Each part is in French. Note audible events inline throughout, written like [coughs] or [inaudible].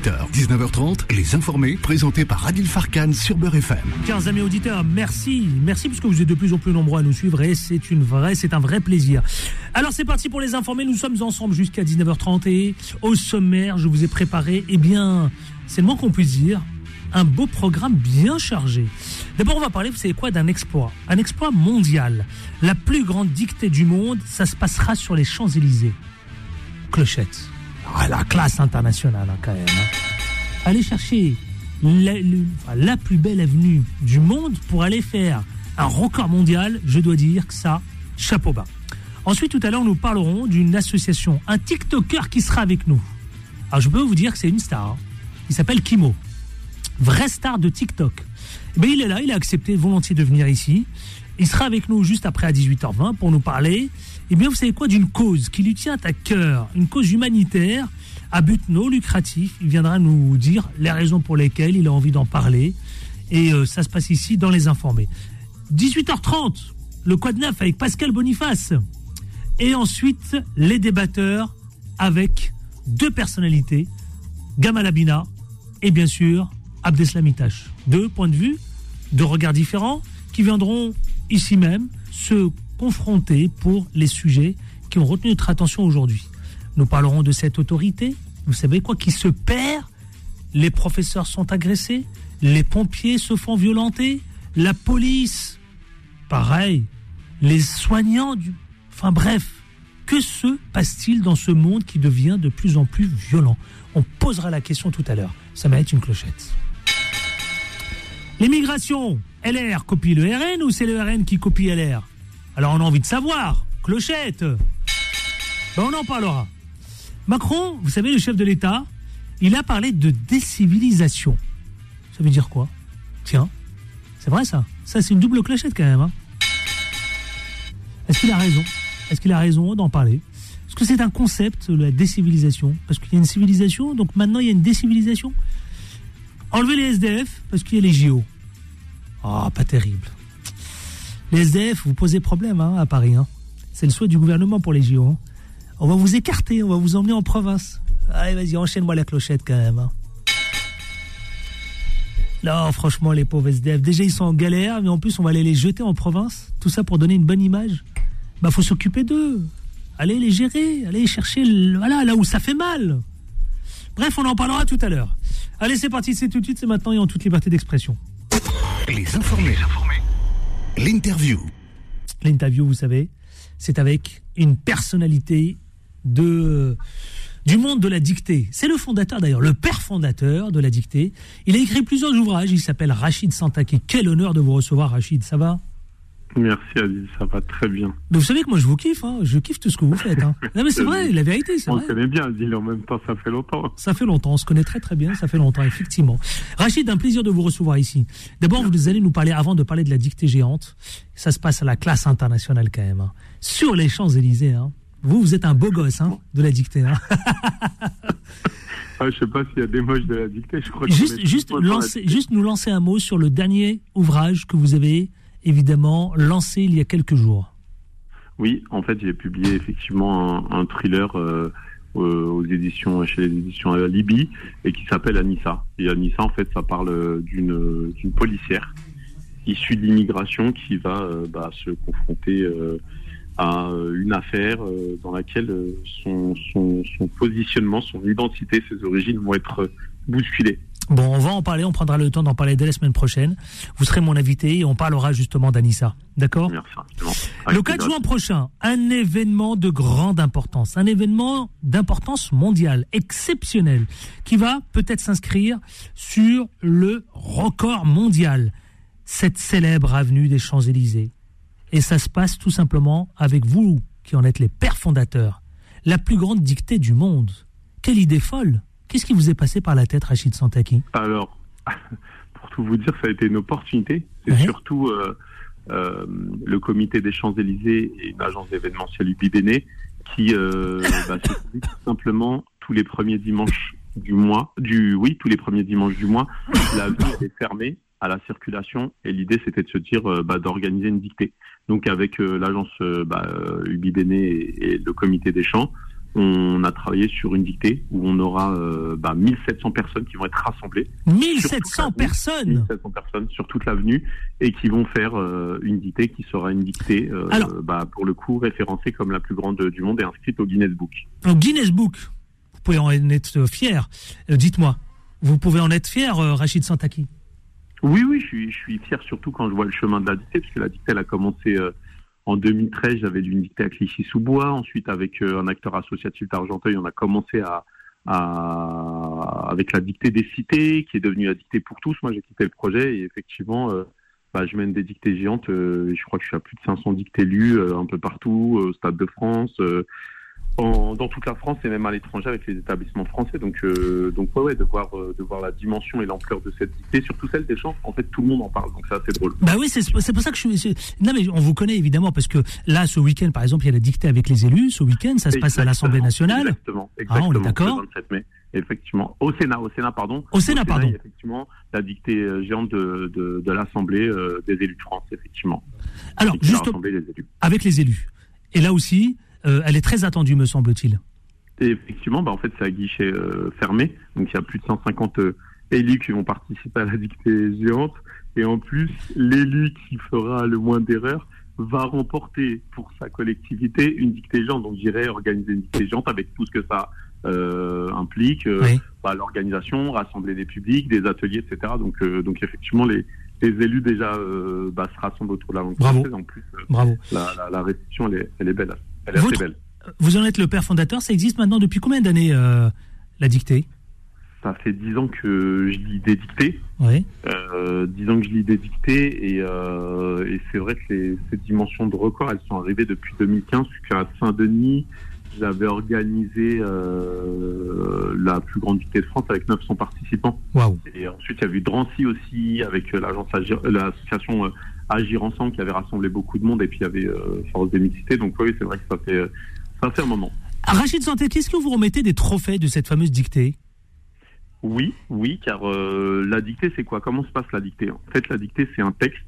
18h, 19h30, les informés, présentés par Adil Farkan sur Beurre FM. Chers amis auditeurs, merci. Merci parce que vous êtes de plus en plus nombreux à nous suivre et c'est une vraie, c'est un vrai plaisir. Alors c'est parti pour les informés. Nous sommes ensemble jusqu'à 19h30 et au sommaire, je vous ai préparé, eh bien, c'est le moins qu'on puisse dire, un beau programme bien chargé. D'abord, on va parler, vous savez quoi, d'un exploit. Un exploit mondial. La plus grande dictée du monde, ça se passera sur les Champs-Élysées. Clochette. Ah, la classe internationale, quand même. hein. Allez chercher la, plus belle avenue du monde pour aller faire un record mondial. Je dois dire que ça, chapeau bas. Ensuite, tout à l'heure, nous parlerons d'une association, un TikToker qui sera avec nous. Alors, je peux vous dire que c'est une star. hein. Il s'appelle Kimo vraie star de TikTok. Eh il est là, il a accepté volontiers de venir ici. Il sera avec nous juste après à 18h20 pour nous parler, eh bien, vous savez quoi, d'une cause qui lui tient à cœur, une cause humanitaire à but non lucratif. Il viendra nous dire les raisons pour lesquelles il a envie d'en parler. Et euh, ça se passe ici dans les informés. 18h30, le Quad Neuf avec Pascal Boniface. Et ensuite, les débatteurs avec deux personnalités, Gamal Abina et bien sûr Abdeslam Itache. Deux points de vue, deux regards différents qui viendront ici même se confronter pour les sujets qui ont retenu notre attention aujourd'hui. Nous parlerons de cette autorité, vous savez quoi, qui se perd, les professeurs sont agressés, les pompiers se font violenter, la police, pareil, les soignants du... Enfin bref, que se passe-t-il dans ce monde qui devient de plus en plus violent? On posera la question tout à l'heure. Ça être une clochette. L'immigration, LR copie le RN ou c'est le RN qui copie LR Alors on a envie de savoir. Clochette Ben, On en parlera. Macron, vous savez, le chef de l'État, il a parlé de décivilisation. Ça veut dire quoi? Tiens, c'est vrai ça. Ça, c'est une double clochette quand même. hein. Est-ce qu'il a raison? Est-ce qu'il a raison d'en parler? Est-ce que c'est un concept, la décivilisation? Parce qu'il y a une civilisation, donc maintenant il y a une décivilisation? Enlever les SDF parce qu'il y a les JO. Ah, pas terrible. Les SDF, vous posez problème hein, à Paris. hein. C'est le souhait du gouvernement pour les JO. hein. On va vous écarter, on va vous emmener en province. Allez, vas-y, enchaîne-moi la clochette quand même. Non, franchement, les pauvres SDF, déjà ils sont en galère, mais en plus on va aller les jeter en province. Tout ça pour donner une bonne image. Bah, faut s'occuper d'eux. Allez les gérer, allez chercher voilà, là où ça fait mal. Bref, on en parlera tout à l'heure. Allez, c'est parti, c'est tout de suite, c'est maintenant et en toute liberté d'expression. Les informés. L'interview. L'interview, vous savez, c'est avec une personnalité de du monde de la dictée. C'est le fondateur d'ailleurs, le père fondateur de la dictée. Il a écrit plusieurs ouvrages, il s'appelle Rachid Santaki. Quel honneur de vous recevoir Rachid, ça va? Merci Adil, ça va très bien. Vous savez que moi je vous kiffe, hein. je kiffe tout ce que vous faites. hein. [laughs] Non mais c'est vrai, la vérité, c'est On vrai. le connaît bien Adil, en même temps ça fait longtemps. Ça fait longtemps, on se connaît très très bien, ça fait longtemps, effectivement. Rachid, un plaisir de vous recevoir ici. D'abord, vous allez nous parler, avant de parler de la dictée géante, ça se passe à la classe internationale quand même, hein. sur les Champs-Élysées. Hein. Vous, vous êtes un beau gosse hein, de la dictée. [laughs] Ah, je sais pas s'il y a des moches de la dictée, je crois que Juste, juste, lancer, juste nous lancer un mot sur le dernier ouvrage que vous avez évidemment lancé il y a quelques jours. Oui, en fait j'ai publié effectivement un, thriller euh, euh, aux éditions, chez les éditions Libye et qui s'appelle Anissa. Et Anissa en fait ça parle d'une policière issue de l'immigration qui va euh, bah, se confronter à une affaire dans laquelle son, son, positionnement, son identité, ses origines vont être bousculées. Bon, on va en parler, on prendra le temps d'en parler dès la semaine prochaine. Vous serez mon invité et on parlera justement d'Anissa. D'accord. Le Avec 4 plaisir. juin prochain, un événement de grande importance, un événement d'importance mondiale, exceptionnel, qui va peut-être s'inscrire sur le record mondial, cette célèbre avenue des Champs-Élysées. Et ça se passe tout simplement avec vous, qui en êtes les pères fondateurs, la plus grande dictée du monde. Quelle idée folle Qu'est-ce qui vous est passé par la tête, Rachid Santaki? Alors, [laughs] pour tout vous dire, ça a été une opportunité. C'est Ouais. surtout euh, euh, le comité des Champs-Élysées et une agence d'événementiel UBBN qui euh, [laughs] bah, tout simplement tous les premiers dimanches du mois, du oui, tous les premiers dimanches du mois, la ville [laughs] est fermée à la circulation et l'idée c'était de se dire euh, bah, d'organiser une dictée. Donc avec euh, l'agence euh, bah, et, et le comité des champs, on a travaillé sur une dictée où on aura euh, bah, 1700 personnes qui vont être rassemblées. 1700 personnes 1700 personnes sur toute l'avenue et qui vont faire euh, une dictée qui sera une dictée, euh, bah, pour le coup, référencée comme la plus grande du monde et inscrite au Guinness Book. Au Guinness Book Vous pouvez en être fier. Dites-moi, vous pouvez en être fier, Rachid Santaki? Oui, oui, je suis, je suis fier surtout quand je vois le chemin de la dictée, puisque la dictée, elle a commencé en 2013, j'avais dû dictée à Clichy-sous-Bois. Ensuite, avec euh, un acteur associatif d'Argenteuil, on a commencé à, avec la dictée des cités, qui est devenue la dictée pour tous. Moi, j'ai quitté le projet et effectivement, euh, bah, je mène des dictées géantes. Euh, je crois que je suis à plus de 500 dictées lues un peu partout, au Stade de France, dans toute la France et même à l'étranger avec les établissements français. Donc, euh, donc ouais, ouais, de voir, euh, de voir la dimension et l'ampleur de cette dictée, surtout celle des chants. En fait, tout le monde en parle, donc ça, c'est drôle. Bah oui, c'est pour ça que je suis. Non, mais on vous connaît évidemment parce que là, ce week-end, par exemple, il y a la dictée avec les élus. Ce week-end, ça se passe à l'Assemblée nationale. Exactement. exactement ah, on est d'accord. Effectivement, au Sénat, au Sénat, pardon. Au Sénat, pardon. effectivement, la dictée euh, géante de, de, de l'Assemblée des élus de France, effectivement. Alors, juste avec les élus. Et là aussi, elle est très attendue, me semble-t-il. Et effectivement, bah, en fait, c'est à guichet euh, fermé. Donc, il y a plus de 150 euh, élus qui vont participer à la dictée géante. Et en plus, l'élu qui fera le moins d'erreurs va remporter pour sa collectivité une dictée géante. Donc, j'irai organiser une dictée géante avec tout ce que ça euh, implique, bah, l'organisation, rassembler des publics, des ateliers, etc. Donc, donc effectivement, les, les élus déjà bah, se rassemblent autour de la langue française. En plus, Bravo. La, la, la, réception, elle est, elle est belle. Elle est très belle. Vous en êtes le père fondateur. Ça existe maintenant depuis combien d'années, euh, la dictée? Ça fait dix ans que je lis des dictées. Oui. Euh, dix ans que je lis des dictées. Et, euh, et c'est vrai que les, ces dimensions de record, elles sont arrivées depuis 2015, puisqu'à Saint-Denis, j'avais organisé euh, la plus grande dictée de France avec 900 participants. Wow. Et ensuite, il y a eu Drancy aussi, avec l'agence l'association Agir Ensemble, qui avait rassemblé beaucoup de monde. Et puis, il y avait Force des Mixités. Donc oui, c'est vrai que ça fait ça fait un moment. Rachid Santé, qu'est-ce que vous remettez des trophées de cette fameuse dictée? Oui, oui, car euh, la dictée, c'est quoi? Comment se passe la dictée? En fait, la dictée, c'est un texte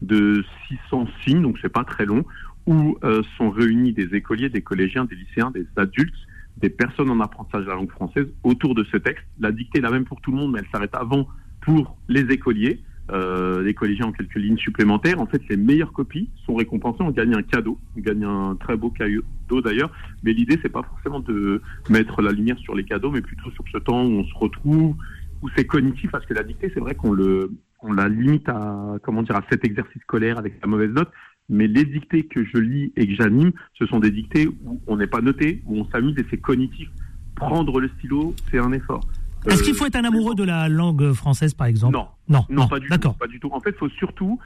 de 600 signes, donc c'est pas très long, où euh, sont réunis des écoliers, des collégiens, des lycéens, des adultes, des personnes en apprentissage de la langue française autour de ce texte. La dictée est la même pour tout le monde, mais elle s'arrête avant pour les écoliers euh, les collégiens en quelques lignes supplémentaires. En fait, les meilleures copies sont récompensées. On gagne un cadeau, on gagne un très beau cadeau d'ailleurs. Mais l'idée, c'est pas forcément de mettre la lumière sur les cadeaux, mais plutôt sur ce temps où on se retrouve, où c'est cognitif, parce que la dictée, c'est vrai qu'on le, on la limite à, comment dire, à cet exercice scolaire avec la mauvaise note. Mais les dictées que je lis et que j'anime, ce sont des dictées où on n'est pas noté, où on s'amuse et c'est cognitif. Prendre le stylo, c'est un effort. Est-ce qu'il faut être un amoureux de la langue française, par exemple Non. Non, non, pas, du tout, pas du tout. En fait, il faut surtout,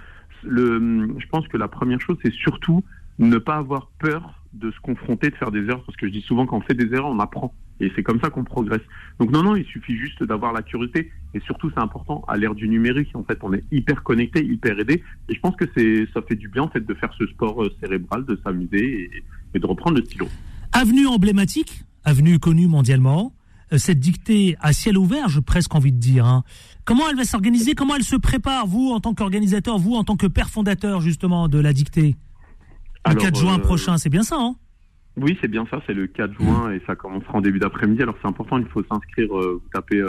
le, je pense que la première chose, c'est surtout ne pas avoir peur de se confronter, de faire des erreurs, parce que je dis souvent qu'on fait des erreurs, on apprend. Et c'est comme ça qu'on progresse. Donc non, non, il suffit juste d'avoir la curiosité. Et surtout, c'est important, à l'ère du numérique, en fait, on est hyper connecté, hyper aidé. Et je pense que c'est, ça fait du bien, en fait, de faire ce sport euh, cérébral, de s'amuser et, et de reprendre le stylo. Avenue emblématique, avenue connue mondialement, cette dictée à ciel ouvert, j'ai presque envie de dire. Hein. Comment elle va s'organiser? Comment elle se prépare, vous, en tant qu'organisateur, vous, en tant que père fondateur, justement, de la dictée? Le 4 juin euh, prochain, c'est bien ça, hein? Oui, c'est bien ça, c'est le 4 juin et ça commencera en début d'après-midi. Alors c'est important, il faut s'inscrire, euh, vous tapez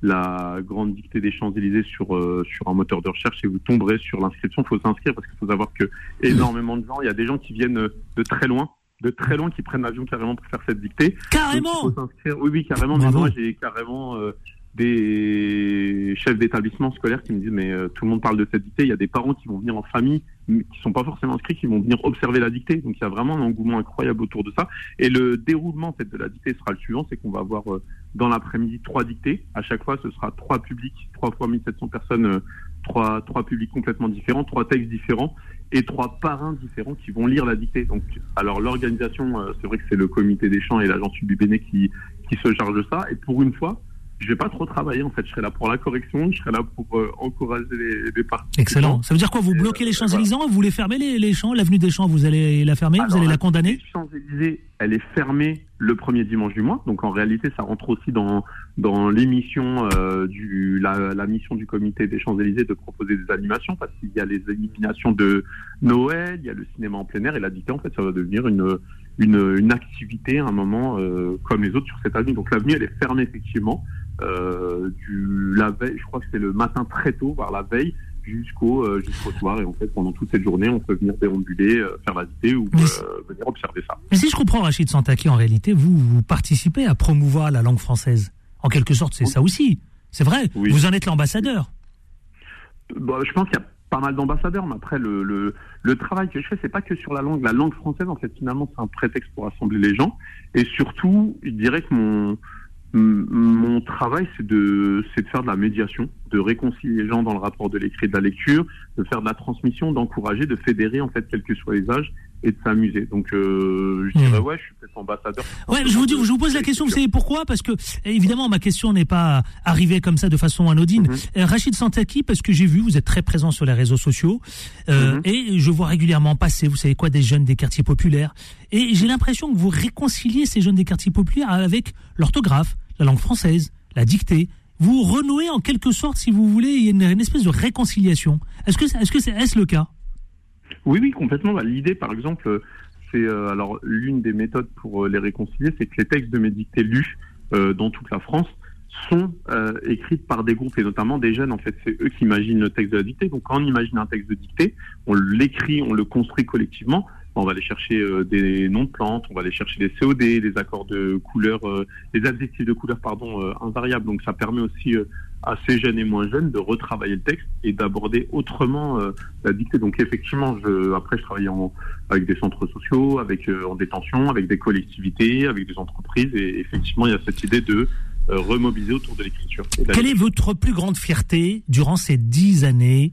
la grande dictée des Champs-Élysées sur, sur un moteur de recherche et vous tomberez sur l'inscription. Il faut s'inscrire parce qu'il faut savoir que [laughs] énormément de gens, il y a des gens qui viennent de très loin de très loin qui prennent l'avion carrément pour faire cette dictée. Carrément Oui, oui, carrément. Mais moi, j'ai carrément euh, des chefs d'établissement scolaires qui me disent mais euh, tout le monde parle de cette dictée. Il y a des parents qui vont venir en famille, qui sont pas forcément inscrits, qui vont venir observer la dictée. Donc il y a vraiment un engouement incroyable autour de ça. Et le déroulement de la dictée sera le suivant, c'est qu'on va avoir euh, dans l'après-midi trois dictées. À chaque fois, ce sera trois publics, trois fois 1700 personnes, trois, trois publics complètement différents, trois textes différents et trois parrains différents qui vont lire la dictée. Donc, alors l'organisation, euh, c'est vrai que c'est le comité des champs et l'agence Ubibéné qui, qui se charge de ça. Et pour une fois, je vais pas trop travailler en fait. Je serai là pour la correction, je serai là pour euh, encourager les, les participants. Excellent. Ça veut dire quoi Vous bloquez les euh, Champs-Élysées Vous les fermez les, les champs L'avenue des Champs, vous allez la fermer Vous allez la condamner? Les Champs-Élysées, elle est fermée le premier dimanche du mois. Donc en réalité, ça rentre aussi dans dans l'émission euh, du la, la, mission du comité des Champs-Élysées de proposer des animations parce qu'il y a les éliminations de Noël, il y a le cinéma en plein air et la dictée en fait ça va devenir une une, une activité à un moment comme les autres sur cette avenue. Donc l'avenue elle est fermée effectivement du la veille, je crois que c'est le matin très tôt, vers la veille jusqu'au euh, jusqu'au soir. Et en fait, pendant toute cette journée, on peut venir déambuler, euh, faire la visite ou euh, venir observer ça. Mais si je comprends Rachid Santaki, en réalité, vous, vous participez à promouvoir la langue française. En quelque sorte, c'est ça aussi. C'est vrai. Vous en êtes l'ambassadeur. Bon, je pense qu'il y a pas mal d'ambassadeurs, mais après le, le, le, travail que je fais, c'est pas que sur la langue. La langue française, en fait, finalement, c'est un prétexte pour rassembler les gens. Et surtout, je dirais que mon mon travail, c'est de, c'est de faire de la médiation, de réconcilier les gens dans le rapport de l'écrit et de la lecture, de faire de la transmission, d'encourager, de fédérer en fait quels que soient les âges et de s'amuser. Donc euh, je dirais hmm. ouais, je suis peut-être ambassadeur. Ouais, je vous dis, je vous pose la question, vous savez pourquoi? Parce que évidemment ma question n'est pas arrivée comme ça de façon anodine. Mhm. Euh, Rachid Santaki, parce que j'ai vu, vous êtes très présent sur les réseaux sociaux euh, mhm. et je vois régulièrement passer, vous savez quoi, des jeunes des quartiers populaires. Et j'ai l'impression que vous réconciliez ces jeunes des quartiers populaires avec l'orthographe, la langue française, la dictée. Vous renouez en quelque sorte, si vous voulez, il y a une, espèce de réconciliation. Est-ce que, est-ce que c'est, est-ce le cas? Oui, oui, complètement. Bah, l'idée, par exemple, c'est euh, alors l'une des méthodes pour euh, les réconcilier, c'est que les textes de mes dictées lus euh, dans toute la France sont écrits par des groupes et notamment des jeunes. En fait, c'est eux qui imaginent le texte de la dictée. Donc, quand on imagine un texte de dictée, on l'écrit, on le construit collectivement. On va aller chercher des noms de plantes, on va aller chercher des COD, des accords de couleur, des adjectifs de couleur, pardon, invariables. Donc, ça permet aussi assez jeunes et moins jeunes de retravailler le texte et d'aborder autrement euh, la dictée. Donc effectivement, je, après je travaille en, avec des centres sociaux, avec euh, en détention, avec des collectivités, avec des entreprises et effectivement il y a cette idée de euh, remobiliser autour de l'écriture. Quelle est votre plus grande fierté durant ces dix années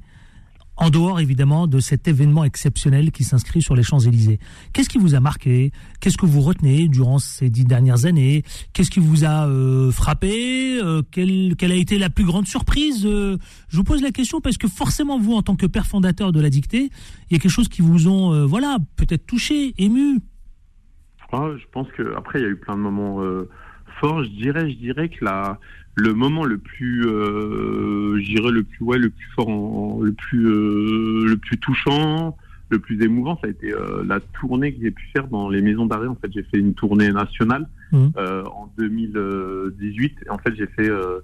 en dehors évidemment de cet événement exceptionnel qui s'inscrit sur les Champs-Élysées. Qu'est-ce qui vous a marqué? Qu'est-ce que vous retenez durant ces dix dernières années? Qu'est-ce qui vous a euh, frappé? Euh, quelle, a été la plus grande surprise? Euh, Je vous pose la question parce que forcément vous, en tant que père fondateur de la dictée, il y a quelque chose qui vous ont, voilà, peut-être touché, ému. Ah, je pense que après il y a eu plein de moments forts. Je dirais, je dirais que la le moment le plus, euh, j'irais le plus, ouais, le plus fort, le plus, euh, le plus touchant, le plus émouvant, ça a été euh, la tournée que j'ai pu faire dans les maisons d'arrêt. En fait, j'ai fait une tournée nationale mmh. euh, en 2018. Et en fait, j'ai fait euh,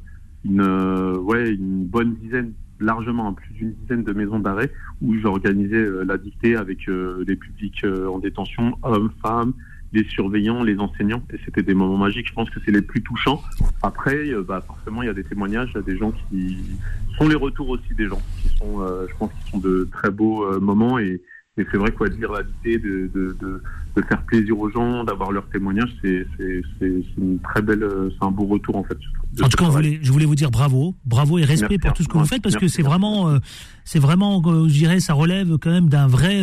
une, ouais, une bonne dizaine, largement plus d'une dizaine de maisons d'arrêt où j'organisais la dictée avec des publics en détention, hommes, femmes, les surveillants, les enseignants, et c'était des moments magiques. Je pense que c'est les plus touchants. Après, euh, bah, forcément, il y a des témoignages, il y a des gens qui sont les retours aussi des gens, qui sont, euh, je pense, qui sont de très beaux euh, moments et, et c'est vrai quoi, de dire la de, de, de, de, faire plaisir aux gens, d'avoir leur témoignage, c'est une très belle, c'est un beau retour en fait. En tout cas, je voulais vous dire bravo, bravo et respect pour tout ce que vous faites parce que c'est vraiment, c'est vraiment, je dirais, ça relève quand même d'un vrai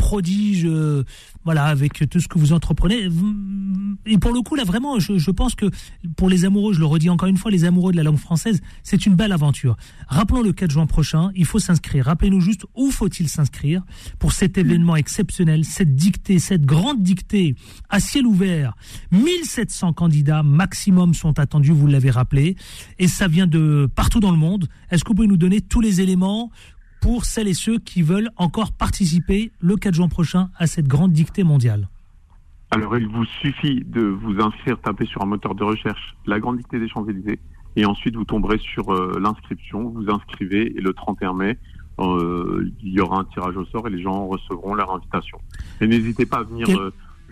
prodige, euh, voilà, avec tout ce que vous entreprenez. Et pour le coup, là, vraiment, je, pense que pour les amoureux, je le redis encore une fois, les amoureux de la langue française, c'est une belle aventure. Rappelons le 4 juin prochain, il faut s'inscrire. Rappelez-nous juste où faut-il s'inscrire pour cet événement exceptionnel, cette dictée, cette grande dictée à ciel ouvert. 1700 candidats maximum sont attendus, vous l'avez rappelé, et ça vient de partout dans le monde. Est-ce que vous pouvez nous donner tous les éléments pour celles et ceux qui veulent encore participer le 4 juin prochain à cette grande dictée mondiale Alors, il vous suffit de vous inscrire, taper sur un moteur de recherche la grande dictée des Champs-Élysées, et ensuite vous tomberez sur euh, l'inscription, vous inscrivez, et le 31 mai, euh, il y aura un tirage au sort et les gens recevront leur invitation. Et n'hésitez pas à venir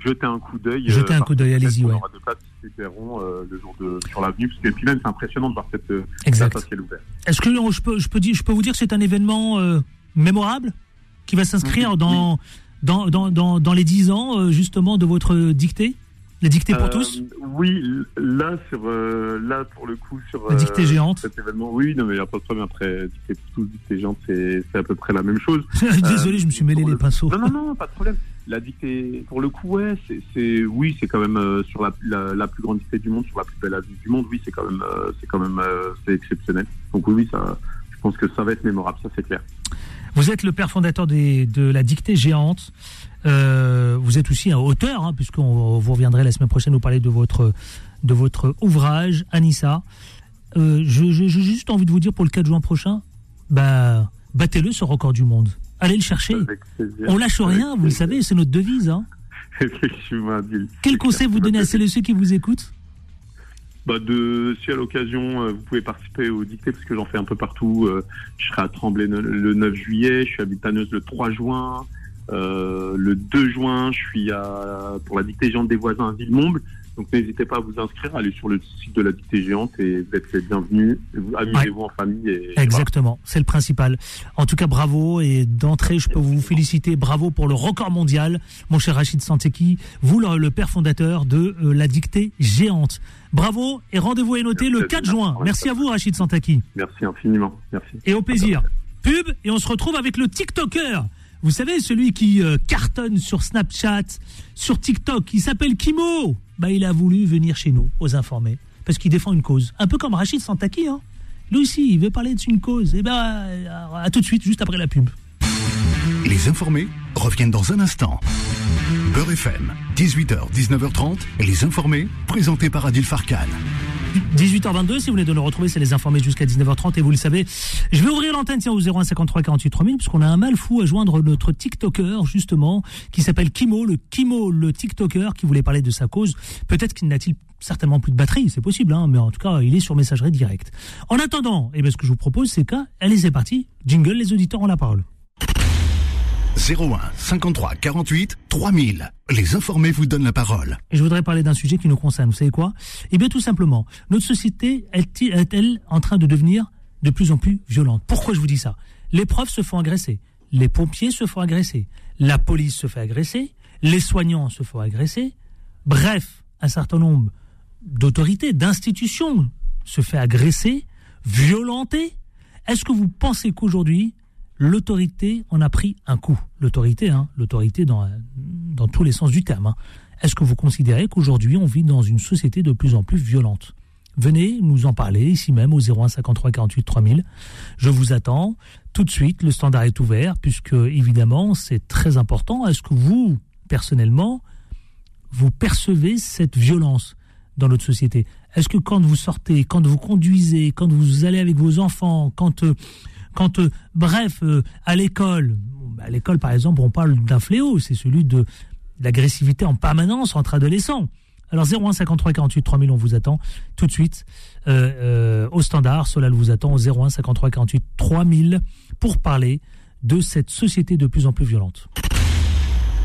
jeter un coup d'œil. Jeter un euh, coup d'œil, allez-y, ouais. aura places qui euh, le jour de, sur l'avenue, parce que puis même c'est impressionnant de voir cette euh, exact. ciel ouvert. Est-ce que je peux, je peux dire, je peux vous dire que c'est un événement mémorable qui va s'inscrire dans, dans, dans, dans, dans, les 10 ans justement de votre dictée? La dictée pour tous? Oui, là, sur, là, pour le coup, sur la dictée géante. cet événement, oui, non, mais il n'y a pas de problème. Après, dictée pour tous, dictée géante, c'est à peu près la même chose. [laughs] Désolé, je me suis mêlé les pinceaux. Non, non, non, pas de problème. La dictée, pour le coup, ouais, c'est, oui, c'est quand même euh, sur la, la, plus grande dictée du monde, sur la plus belle avenue du monde, oui, c'est quand même, euh, c'est quand même, euh, c'est exceptionnel. Donc oui, ça, je pense que ça va être mémorable, ça c'est clair. Vous êtes le père fondateur de la dictée géante. vous êtes aussi un auteur, hein, puisqu'on vous reviendrez la semaine prochaine nous parler de votre, de votre ouvrage, Anissa. j'ai juste envie de vous dire pour le 4 juin prochain, bah, battez-le ce record du monde. Allez le chercher. On lâche rien, vous le savez, c'est notre devise. Hein. [laughs] effectivement. Quel conseil vous donnez à celles et ceux qui vous écoutent? Bah de, si à l'occasion vous pouvez participer au dicté parce que j'en fais un peu partout. je serai à Tremblay le 9 juillet, je suis à Vitaneuse le 3 juin, le 2 juin je suis à, pour la dictée géante des voisins à Villemomble. Donc n'hésitez pas à vous inscrire, allez sur le site de la dictée géante et vous êtes les bienvenus. Amusez-vous en famille. Et, Exactement, c'est le principal. En tout cas, bravo et d'entrée, je peux vous féliciter. Bravo pour le record mondial, mon cher Rachid Santeki, vous le, père fondateur de euh, la dictée géante. Bravo et rendez-vous est noté le 4 juin. Merci à vous, Rachid Santaki. Merci infiniment. Merci. Et au plaisir. Pub et on se retrouve avec le TikToker. Vous savez, celui qui euh, cartonne sur Snapchat, sur TikTok, il s'appelle Kimo bah, il a voulu venir chez nous, aux informés, parce qu'il défend une cause. Un peu comme Rachid Santaki, hein. Lui aussi, il veut parler d'une cause. Et eh ben, à tout de suite, juste après la pub. Les informés reviennent dans un instant. Beurre FM, 18h, 19h30, les informés, présentés par Adil Farkan. 18h22, si vous voulez de nous retrouver, c'est les informés jusqu'à 19h30 et vous le savez. Je vais ouvrir l'antenne tiens, au 0153 48 3000 puisqu'on a un mal fou à joindre notre TikToker justement qui s'appelle Kimo, le Kimo, le TikToker qui voulait parler de sa cause. Peut-être qu'il n'a-t-il certainement plus de batterie, c'est possible, hein, mais en tout cas, il est sur messagerie directe. En attendant, eh bien, ce que je vous propose, c'est qu'allez, allez, c'est parti, jingle, les auditeurs ont la parole. 01 53 48 3000. Les informés vous donnent la parole. Et je voudrais parler d'un sujet qui nous concerne. Vous savez quoi? Eh bien, tout simplement, notre société est-elle en train de devenir de plus en plus violente? Pourquoi je vous dis ça? Les profs se font agresser, les pompiers se font agresser, la police se fait agresser, les soignants se font agresser. Bref, un certain nombre d'autorités, d'institutions se fait agresser, violenter. Est-ce que vous pensez qu'aujourd'hui, l'autorité en a pris un coup. L'autorité, hein, l'autorité dans, dans tous les sens du terme. Hein. Est-ce que vous considérez qu'aujourd'hui on vit dans une société de plus en plus violente? Venez nous en parler ici même au 01 53 48 3000. Je vous attends tout de suite. Le standard est ouvert puisque évidemment c'est très important. Est-ce que vous personnellement vous percevez cette violence dans notre société? Est-ce que quand vous sortez, quand vous conduisez, quand vous allez avec vos enfants, quand euh, quand, euh, bref, euh, à l'école, à l'école par exemple, on parle d'un fléau, c'est celui de l'agressivité en permanence entre adolescents. Alors 01 53 48 3000, on vous attend tout de suite euh, au standard. Cela vous attend au 01 53 48 3000 pour parler de cette société de plus en plus violente.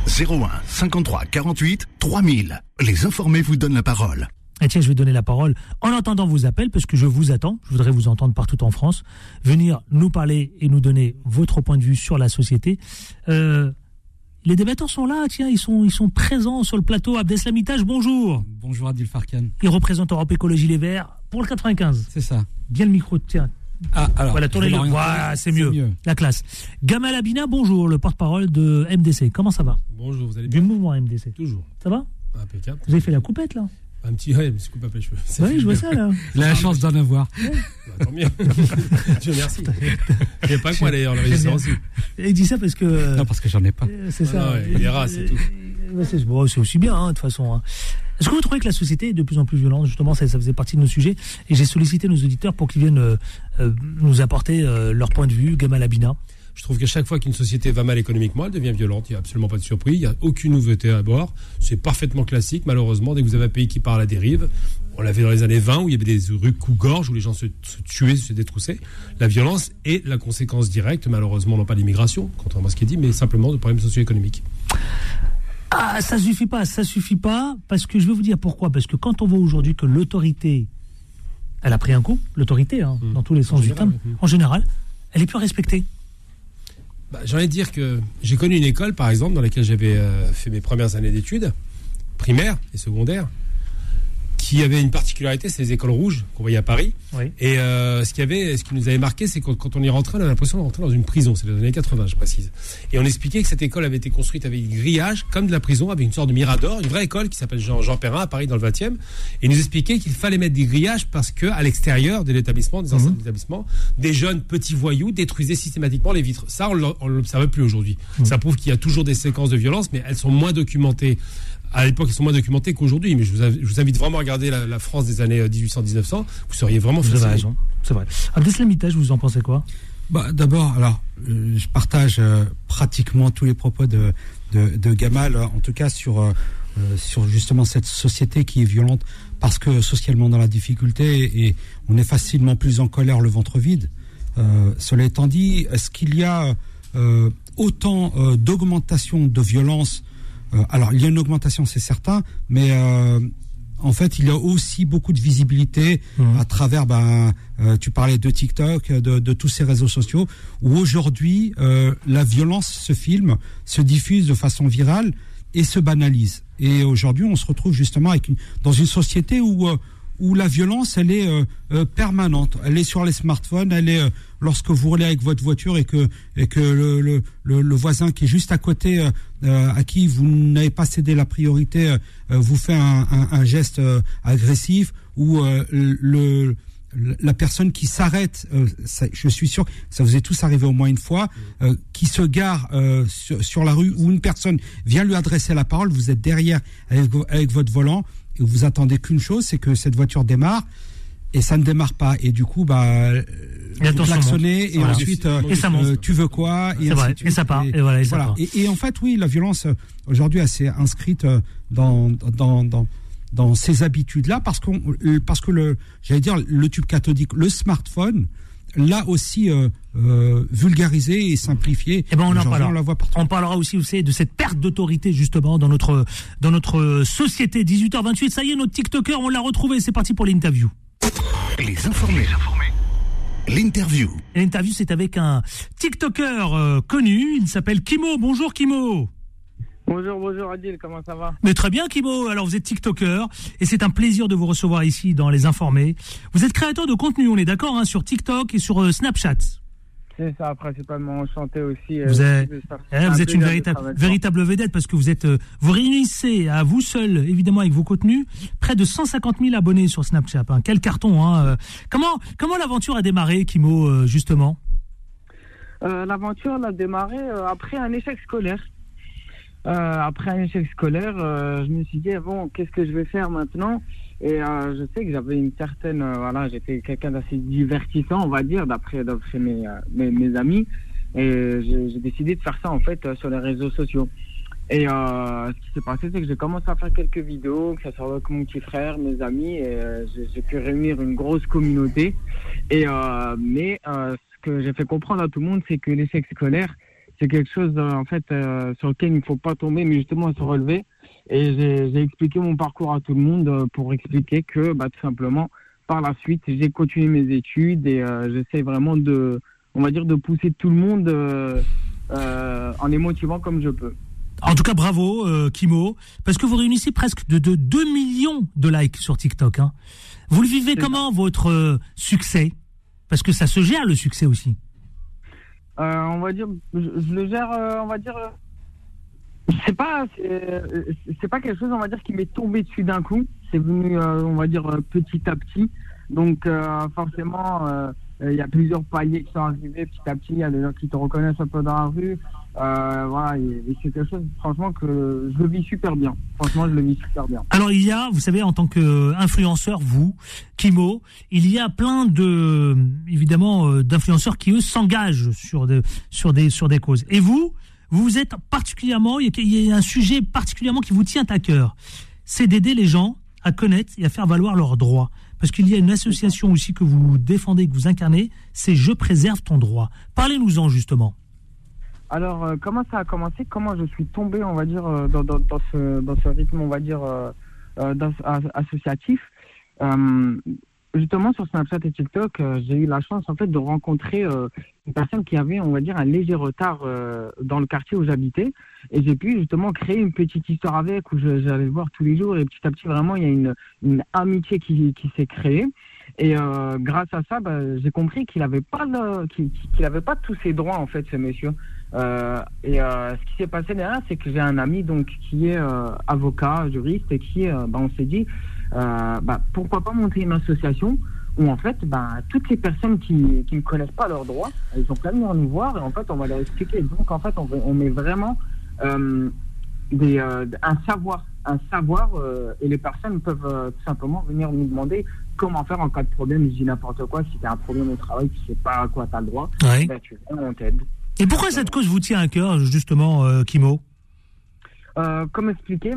01 53 48 3000. Les informés vous donnent la parole. Et tiens, je vais donner la parole en entendant vos appels, parce que je vous attends, je voudrais vous entendre partout en France, venir nous parler et nous donner votre point de vue sur la société. Euh, les débatteurs sont là, tiens, ils sont, ils sont présents sur le plateau. Abdeslamitage, bonjour. Bonjour Adil Farkan. Il représente Europe Écologie Les Verts pour le 95. C'est ça. Bien le micro, tiens. Ah, alors. Voilà, tournez-le. Voilà, c'est mieux. La classe. Gamal Abina, bonjour, le porte-parole de MDC. Comment ça va? Bonjour, vous allez bien? Du mouvement MDC. Toujours. Ça va? Impeccable. Vous avez fait la coupette, là? Un petit, ouais, un petit coup à les cheveux. oui, je vois ça là. Il a la chance d'en avoir. Bah, tant mieux. [laughs] Dieu merci. J'ai pas quoi d'ailleurs, le régisseur aussi. Il dit ça parce que. Non, parce que j'en ai pas. Euh, c'est ça. il est rare, c'est tout. C'est bon, aussi bien, hein, de toute façon. Hein. Est-ce que vous trouvez que la société est de plus en plus violente Justement, ça, ça faisait partie de nos sujets. Et j'ai sollicité nos auditeurs pour qu'ils viennent euh, euh, nous apporter leur point de vue. Gamal Abina. Je trouve qu'à chaque fois qu'une société va mal économiquement, elle devient violente. Il n'y a absolument pas de surprise. Il n'y a aucune nouveauté à bord. C'est parfaitement classique, malheureusement. Dès que vous avez un pays qui part à la dérive, on l'avait dans les années 20 où il y avait des rues coups-gorge où les gens se, tuaient, se détroussaient. La violence est la conséquence directe, malheureusement, non pas l'immigration, contrairement à ce qui est dit, mais simplement de problèmes socio-économiques. Ah, ça suffit pas, ça suffit pas, parce que je vais vous dire pourquoi. Parce que quand on voit aujourd'hui que l'autorité, elle a pris un coup, l'autorité, hein, mmh. dans tous les sens du terme, en général, elle est plus respectée. Bah, j'ai dire que j'ai connu une école, par exemple, dans laquelle j'avais euh, fait mes premières années d'études, primaires et secondaires qui avait une particularité, c'est les écoles rouges qu'on voyait à Paris. Et euh, ce, qui avait, ce qui nous avait marqué, c'est que quand on y rentrait, on avait l'impression de rentrer dans une prison. C'est les années 80, je précise. Et on expliquait que cette école avait été construite avec des grillages, comme de la prison, avec une sorte de mirador, une vraie école qui s'appelle Jean, Jean Perrin à Paris, dans le 20e. Et nous expliquait qu'il fallait mettre des grillages parce que à l'extérieur de l'établissement, des mhm. enceintes d'établissement, des jeunes petits voyous détruisaient systématiquement les vitres. Ça, on ne l'observe plus aujourd'hui. Mhm. Ça prouve qu'il y a toujours des séquences de violence, mais elles sont moins documentées à l'époque, ils sont moins documentés qu'aujourd'hui. Mais je vous, invite vraiment à regarder la, France des années 1800-1900. Euh, vous seriez vraiment Vous avez raison, c'est vrai. Abdeslamitage, vous en pensez quoi? Bah, D'abord, alors, euh, je partage euh, pratiquement tous les propos de, de, de Gamal, en tout cas sur, euh, sur justement cette société qui est violente parce que socialement dans la difficulté et on est facilement plus en colère le ventre vide. cela étant dit, est-ce qu'il y a autant d'augmentation de violence Alors, il y a une augmentation, c'est certain, mais en fait, il y a aussi beaucoup de visibilité mmh. à travers, ben, euh, tu parlais de TikTok, de, tous ces réseaux sociaux, où aujourd'hui, euh, la violence se filme, se diffuse de façon virale et se banalise. Et aujourd'hui, on se retrouve justement avec dans une société où euh, où la violence, elle est euh, euh, permanente. Elle est sur les smartphones, elle est euh, lorsque vous roulez avec votre voiture et que, et que le, le, voisin qui est juste à côté, à qui vous n'avez pas cédé la priorité, vous fait un, un, un geste agressif, ou le la personne qui s'arrête, je suis sûr que ça vous est tous arrivé au moins une fois, qui se gare sur, sur, la rue où une personne vient lui adresser la parole, vous êtes derrière avec, avec votre volant, et vous attendez qu'une chose, c'est que cette voiture démarre et ça ne démarre pas. Et du coup, bah, vous klaxonnez et ensuite, euh, euh, tu veux quoi et, et, ça part. Et, voilà, et, ça part. et, en fait, oui, la violence euh, aujourd'hui, elle s'est inscrite dans, dans, dans, dans ces habitudes-là parce, qu'on, parce que le, j'allais dire, le tube cathodique, le smartphone, là aussi euh, euh, vulgarisé et simplifié. Et eh ben on en parlera. On, on parlera aussi, vous savez, de cette perte d'autorité justement dans notre dans notre société. 18h28, ça y est, notre TikToker, on l'a retrouvé. C'est parti pour l'interview. Les informés. L'interview. L'interview, c'est avec un TikToker euh, connu. Il s'appelle Kimo. Bonjour Kimo. Bonjour, bonjour Adil, comment ça va? Mais très bien Kimo, alors vous êtes TikToker et c'est un plaisir de vous recevoir ici dans Les Informés. Vous êtes créateur de contenu, on est d'accord, hein, sur TikTok et sur euh, Snapchat c'est ça, principalement enchanté aussi. Euh, vous, êtes, eh, vous êtes une véritable, véritable vedette parce que vous êtes, euh, vous réunissez à vous seul, évidemment avec vos contenus, près de 150 000 abonnés sur Snapchat. Hein. Quel carton hein. Comment, comment l'aventure a démarré, Kimo, justement? L'aventure a démarré après un échec scolaire. Euh, après un échec scolaire, euh, je me suis dit bon, qu'est-ce que je vais faire maintenant? Et euh, je sais que j'avais une certaine, voilà, j'étais quelqu'un d'assez divertissant, on va dire, d'après mes, mes, mes amis, et j'ai décidé de faire ça en fait sur les réseaux sociaux. Et ce qui s'est passé, c'est que j'ai commencé à faire quelques vidéos, que ça soit avec mon petit frère, mes amis, et j'ai pu réunir une grosse communauté. Et mais ce que j'ai fait comprendre à tout le monde, c'est que l'échec scolaire c'est quelque chose euh, en fait euh, sur lequel il ne faut pas tomber, mais justement se relever. Et j'ai expliqué mon parcours à tout le monde euh, pour expliquer que bah, tout simplement par la suite j'ai continué mes études et j'essaie vraiment de, on va dire, de pousser tout le monde en les motivant comme je peux. En tout cas, bravo, Kimo, parce que vous réunissez presque de, 2 millions de likes sur TikTok. Hein. Vous le vivez comment, votre succès? Parce que ça se gère, le succès aussi. Euh, on va dire, je, le gère, euh, on va dire, euh, c'est pas, c'est pas quelque chose, on va dire, qui m'est tombé dessus d'un coup. C'est venu, on va dire, petit à petit. Donc, forcément, il y a plusieurs paliers qui sont arrivés petit à petit. Il y a des gens qui te reconnaissent un peu dans la rue. Euh, voilà, et, c'est quelque chose, franchement, que je le vis super bien. Franchement, je le vis super bien. Alors, il y a, vous savez, en tant qu'influenceur, vous, Kimo, il y a plein de, évidemment, euh, d'influenceurs qui, eux, s'engagent sur, de, sur, des, sur des causes. Et vous, vous êtes particulièrement, il y a un sujet particulièrement qui vous tient à cœur. C'est d'aider les gens à connaître et à faire valoir leurs droits. Parce qu'il y a une association aussi que vous défendez, que vous incarnez, c'est Je préserve ton droit. Parlez-nous-en justement. Alors, euh, comment ça a commencé? Comment je suis tombé, on va dire, euh, dans, ce, dans ce rythme, on va dire, euh, associatif? Justement, sur Snapchat et TikTok, j'ai eu la chance, en fait, de rencontrer une personne qui avait, on va dire, un léger retard dans le quartier où j'habitais. Et j'ai pu, justement, créer une petite histoire avec, où j'allais le voir tous les jours. Et petit à petit, vraiment, il y a une, amitié qui, s'est créée. Et grâce à ça, bah, j'ai compris qu'il n'avait pas, qu'il pas tous ses droits, en fait, ce monsieur. Euh, et euh, ce qui s'est passé derrière, c'est que j'ai un ami donc qui est euh, avocat, juriste, et qui, bah, on s'est dit, bah, pourquoi pas monter une association où en fait, bah, toutes les personnes qui, qui ne connaissent pas leurs droits, elles ont qu'à venir nous voir et en fait, on va leur expliquer. Donc en fait, on, on met vraiment des, un savoir, un savoir, et les personnes peuvent tout simplement venir nous demander comment faire en cas de problème. Je dis n'importe quoi. Si tu as un problème au travail, tu sais pas à quoi tu as le droit, Ouais. ben, tu viens, on t'aide. Et pourquoi cette cause vous tient à cœur, justement, euh, Kimo? Euh, comme expliqué,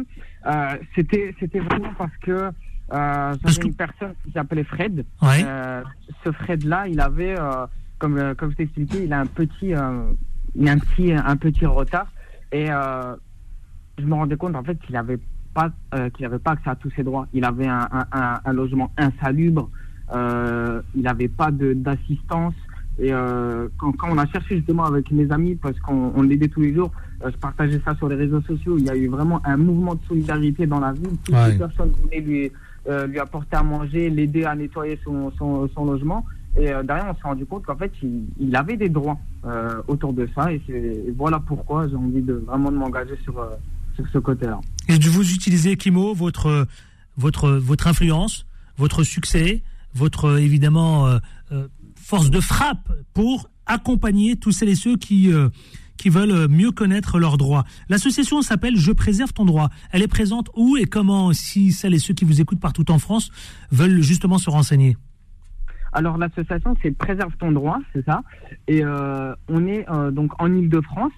euh, c'était c'était vraiment parce que euh, j'avais que- une personne qui s'appelait Fred. Ouais. Euh, ce Fred-là, il avait, euh, comme, comme je t'ai expliqué, il a un petit, il a un petit, un petit retard. Et je me rendais compte en fait qu'il avait pas, qu'il pas accès à tous ses droits. Il avait un, un, un- un logement insalubre. Il n'avait pas d'assistance. Et euh, quand, quand on a cherché justement avec mes amis, parce qu'on on l'aidait tous les jours, euh, je partageais ça sur les réseaux sociaux. Il y a eu vraiment un mouvement de solidarité dans la ville. Toutes Ouais. les personnes voulaient lui, euh, lui apporter à manger, l'aider à nettoyer son, son, logement. Et euh, derrière, on s'est rendu compte qu'en fait, il, il avait des droits euh, autour de ça. Et, et voilà pourquoi j'ai envie de vraiment de m'engager sur, sur ce côté-là. Et de vous utiliser, Kimo, votre, votre, votre influence, votre succès, votre évidemment force de frappe pour accompagner tous celles et ceux qui, qui veulent euh, mieux connaître leurs droits. L'association s'appelle Je préserve ton droit. Elle est présente où et comment, si celles et ceux qui vous écoutent partout en France veulent justement se renseigner Alors l'association, c'est Préserve ton droit, c'est ça. Et euh, on est euh, donc en Ile-de-France.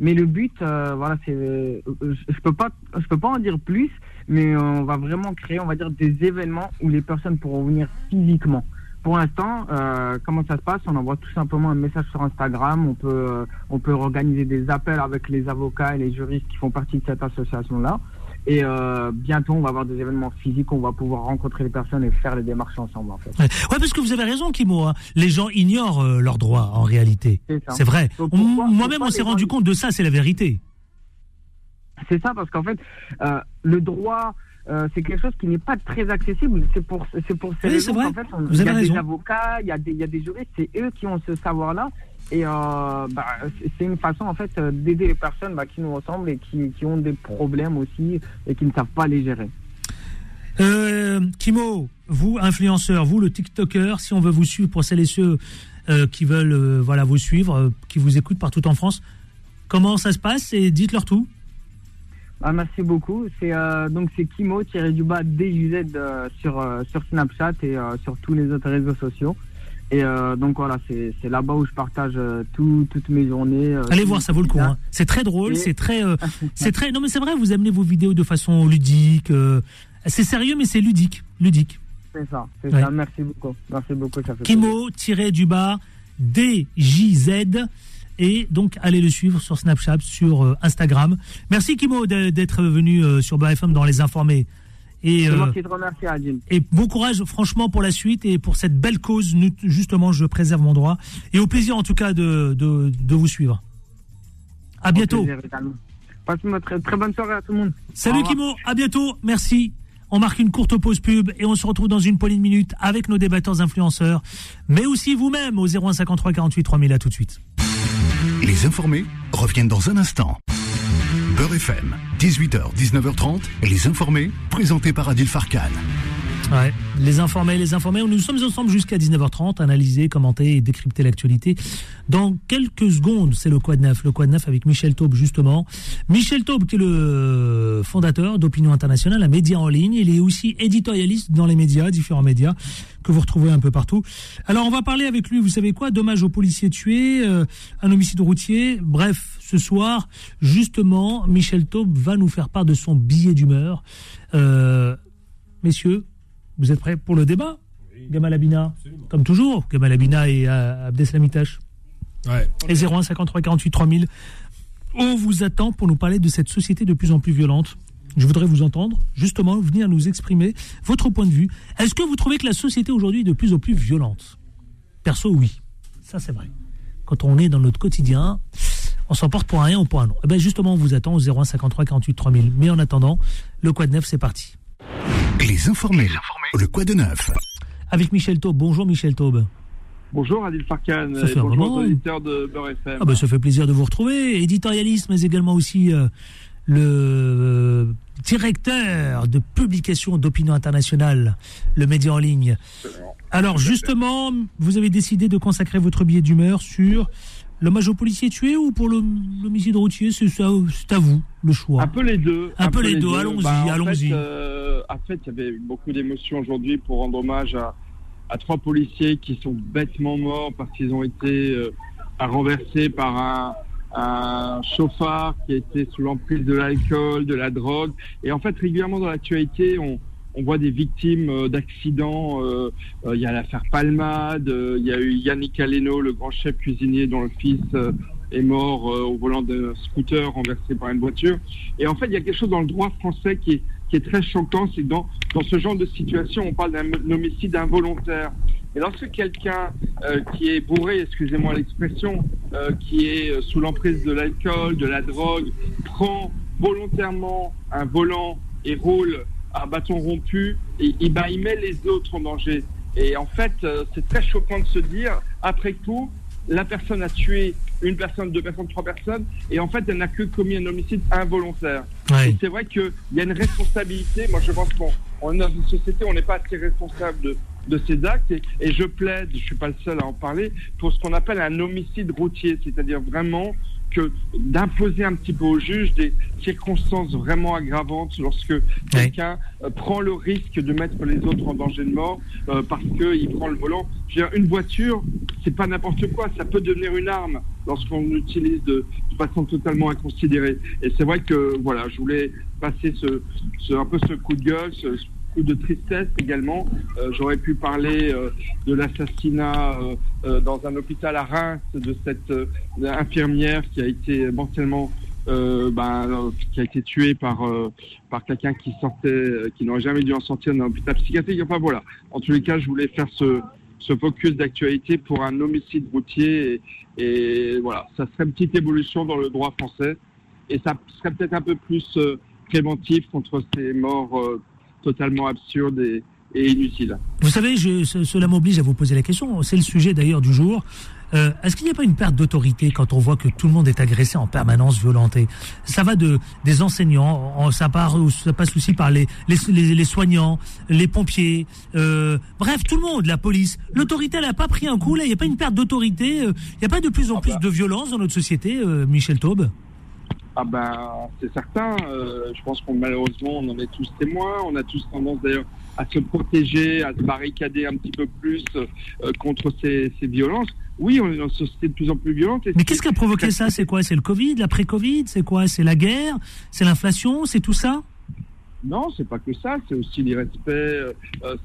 Mais le but, voilà, c'est, je peux pas, je peux pas en dire plus, mais on va vraiment créer, on va dire, des événements où les personnes pourront venir physiquement. Pour l'instant, euh, comment ça se passe? On envoie tout simplement un message sur Instagram. On peut, euh, on peut organiser des appels avec les avocats et les juristes qui font partie de cette association-là. Et euh, bientôt, on va avoir des événements physiques. où On va pouvoir rencontrer les personnes et faire les démarches ensemble, en fait. Ouais, Ouais, parce que vous avez raison, Kimo. hein. Les gens ignorent euh, leurs droits en réalité. C'est vrai. Moi-même, on s'est rendu gens- compte de ça, c'est la vérité. C'est ça, parce qu'en fait, euh, le droit, euh, c'est quelque chose qui n'est pas très accessible. C'est pour, c'est pour ces Oui, raisons qu'en fait, il y a des avocats, il y a des, il y a des juristes, c'est eux qui ont ce savoir-là. Et euh, bah, c'est- une façon, en fait, d'aider les personnes bah, qui nous ressemblent et qui, qui ont des problèmes aussi et qui ne savent pas les gérer. Euh, Kimo, vous, influenceur, vous, le TikToker, si on veut vous suivre pour celles et ceux euh, qui veulent voilà, vous suivre, qui vous écoutent partout en France, comment ça se passe et dites-leur tout. Ah, merci beaucoup. C'est euh, donc c'est Kimo tiré du bas DJZ euh, sur euh, sur Snapchat et sur tous les autres réseaux sociaux. Et donc voilà, c'est là-bas où je partage tout- toutes mes journées. Allez voir, ça vaut le coup. hein. C'est très drôle, Et- c'est très, [laughs] c'est très. Non mais c'est vrai, vous amenez vos vidéos de façon ludique. c'est sérieux, mais c'est ludique, ludique. C'est ça, c'est Ouais. ça. Merci beaucoup. Merci beaucoup. Kimo tiré du bas DJZ et donc allez le suivre sur Snapchat, sur euh, Instagram. Merci Kimo d'être venu euh, sur BFM dans les informés. Et, euh, et bon courage franchement pour la suite et pour cette belle cause. Nous, justement, je préserve mon droit. Et au plaisir en tout cas de, de, de vous suivre. À bientôt. Passe une très, très bonne soirée à tout le monde. Salut. Kimo, à bientôt. Merci. On marque une courte pause pub et on se retrouve dans une poignée de minutes avec nos débatteurs influenceurs, mais aussi vous-même au 0153 48 3000. À tout de suite. Les informés reviennent dans un instant. Beurre FM, 18h, 19h30, les informés, présentés par Adil Farkan. Ouais, les informés, les informés. Nous sommes ensemble jusqu'à 19h30, analyser, commenter et décrypter l'actualité. Dans quelques secondes, c'est le Quad Neuf. Le Quad Neuf avec Michel Taube, justement. Michel Taube, qui est le fondateur d'Opinion Internationale, un média en ligne. Il est aussi éditorialiste dans les médias, différents médias que vous retrouvez un peu partout. Alors, on va parler avec lui, vous savez quoi? Dommage aux policiers tués, euh, un homicide routier. Bref, ce soir, justement, Michel Taube va nous faire part de son billet d'humeur. Euh, messieurs, vous êtes prêts pour le débat Gamal Abina, comme toujours, Gamal Abina et euh, Abdeslamitash. Ouais. Et 01 53 48 3000. On vous attend pour nous parler de cette société de plus en plus violente. Je voudrais vous entendre, justement, venir nous exprimer votre point de vue. Est-ce que vous trouvez que la société aujourd'hui est de plus en plus violente? Perso, oui. Ça, c'est vrai. Quand on est dans notre quotidien, on s'en porte pour un rien ou pour un non. Eh bien, justement, on vous attend au 01 53 48 3000. Mais en attendant, le Quad Neuf, c'est parti. Les informés, le quoi de neuf Avec Michel Taube. Bonjour, Michel Taube. Bonjour Adil Farkan Ça fait bonjour moment. aux auditeurs de Beurre FM. Ah ben, ça fait plaisir de vous retrouver. Éditorialiste, mais également aussi euh, le euh, directeur de publication d'opinion internationale, le média en ligne. Alors justement, vous avez décidé de consacrer votre billet d'humeur sur l'hommage aux policiers tués ou pour l'homicide routier C'est à vous le choix. Un peu les deux. Un peu les deux, allons-y, Bah, allons-y. fait, euh, en fait, il y avait beaucoup d'émotions aujourd'hui pour rendre hommage à, à trois policiers qui sont bêtement morts parce qu'ils ont été euh, renversés par un, un chauffard qui était sous l'emprise de l'alcool, de la drogue. Et en fait, régulièrement dans l'actualité, on, on voit des victimes euh, d'accidents. euh, euh, Il y a l'affaire Palmade, il y a eu Yannick Aleno, le grand chef cuisinier dont le fils est mort au volant d'un scooter renversé par une voiture. Et en fait, il y a quelque chose dans le droit français qui est, très choquant, c'est que dans, ce genre de situation, on parle d'un homicide involontaire. Et lorsque quelqu'un qui est bourré, excusez-moi l'expression, qui est sous l'emprise de l'alcool, de la drogue, prend volontairement un volant et roule à bâton rompu, et, et ben, il met les autres en danger. Et en fait, euh, c'est très choquant de se dire, après coup, la personne a tué une personne, deux personnes, trois personnes, et en fait, elle n'a que commis un homicide involontaire. Et c'est vrai qu'il y a une responsabilité. Moi, je pense qu'on on est dans une société, on n'est pas assez responsable de, de ces actes. Et, et je plaide, je suis pas le seul à en parler, pour ce qu'on appelle un homicide routier, c'est-à-dire vraiment d'imposer un petit peu au juge des circonstances vraiment aggravantes lorsque quelqu'un euh, prend le risque de mettre les autres en danger de mort euh, parce qu'il prend le volant. Une voiture, c'est pas n'importe quoi, ça peut devenir une arme lorsqu'on l'utilise de, façon totalement inconsidérée. Et c'est vrai que voilà, je voulais passer un peu ce coup de gueule, coup de tristesse également. Euh, J'aurais pu parler euh, de l'assassinat euh, euh, dans un hôpital à Reims de cette euh, infirmière qui a été mortellement euh, ben, qui a été tuée par par quelqu'un qui sortait, qui n'aurait jamais dû en sortir d'un hôpital psychiatrique. Enfin voilà. En tous les cas, je voulais faire ce ce focus d'actualité pour un homicide routier et, et voilà, ça serait une petite évolution dans le droit français et ça serait peut-être un peu plus préventif contre ces morts totalement absurdes et, et inutiles. Vous savez, je- cela m'oblige à vous poser la question. C'est le sujet d'ailleurs du jour. Euh, Est-ce qu'il n'y a pas une perte d'autorité quand on voit que tout le monde est agressé en permanence, violenté? Ça va de des enseignants, en- ça part, ça passe aussi par les les, les, les soignants, les pompiers, euh, bref, tout le monde, la police. L'autorité, elle n'a pas pris un coup là. Il n'y a pas une perte d'autorité. euh, Il n'y a pas de plus en plus de violence dans notre société, euh, Michel Taube? Ah ben, c'est certain. euh, je pense qu'on malheureusement, on en est tous témoins. On a tous tendance d'ailleurs à se protéger, à se barricader un petit peu plus euh, contre ces, ces violences. Oui, on est dans une société de plus en plus violente. et Mais qu'est-ce qui a provoqué ça? C'est quoi? C'est le Covid, l'après-Covid? C'est quoi? C'est la guerre? C'est l'inflation? C'est tout ça? Non, c'est pas que ça, c'est aussi l'irrespect, euh,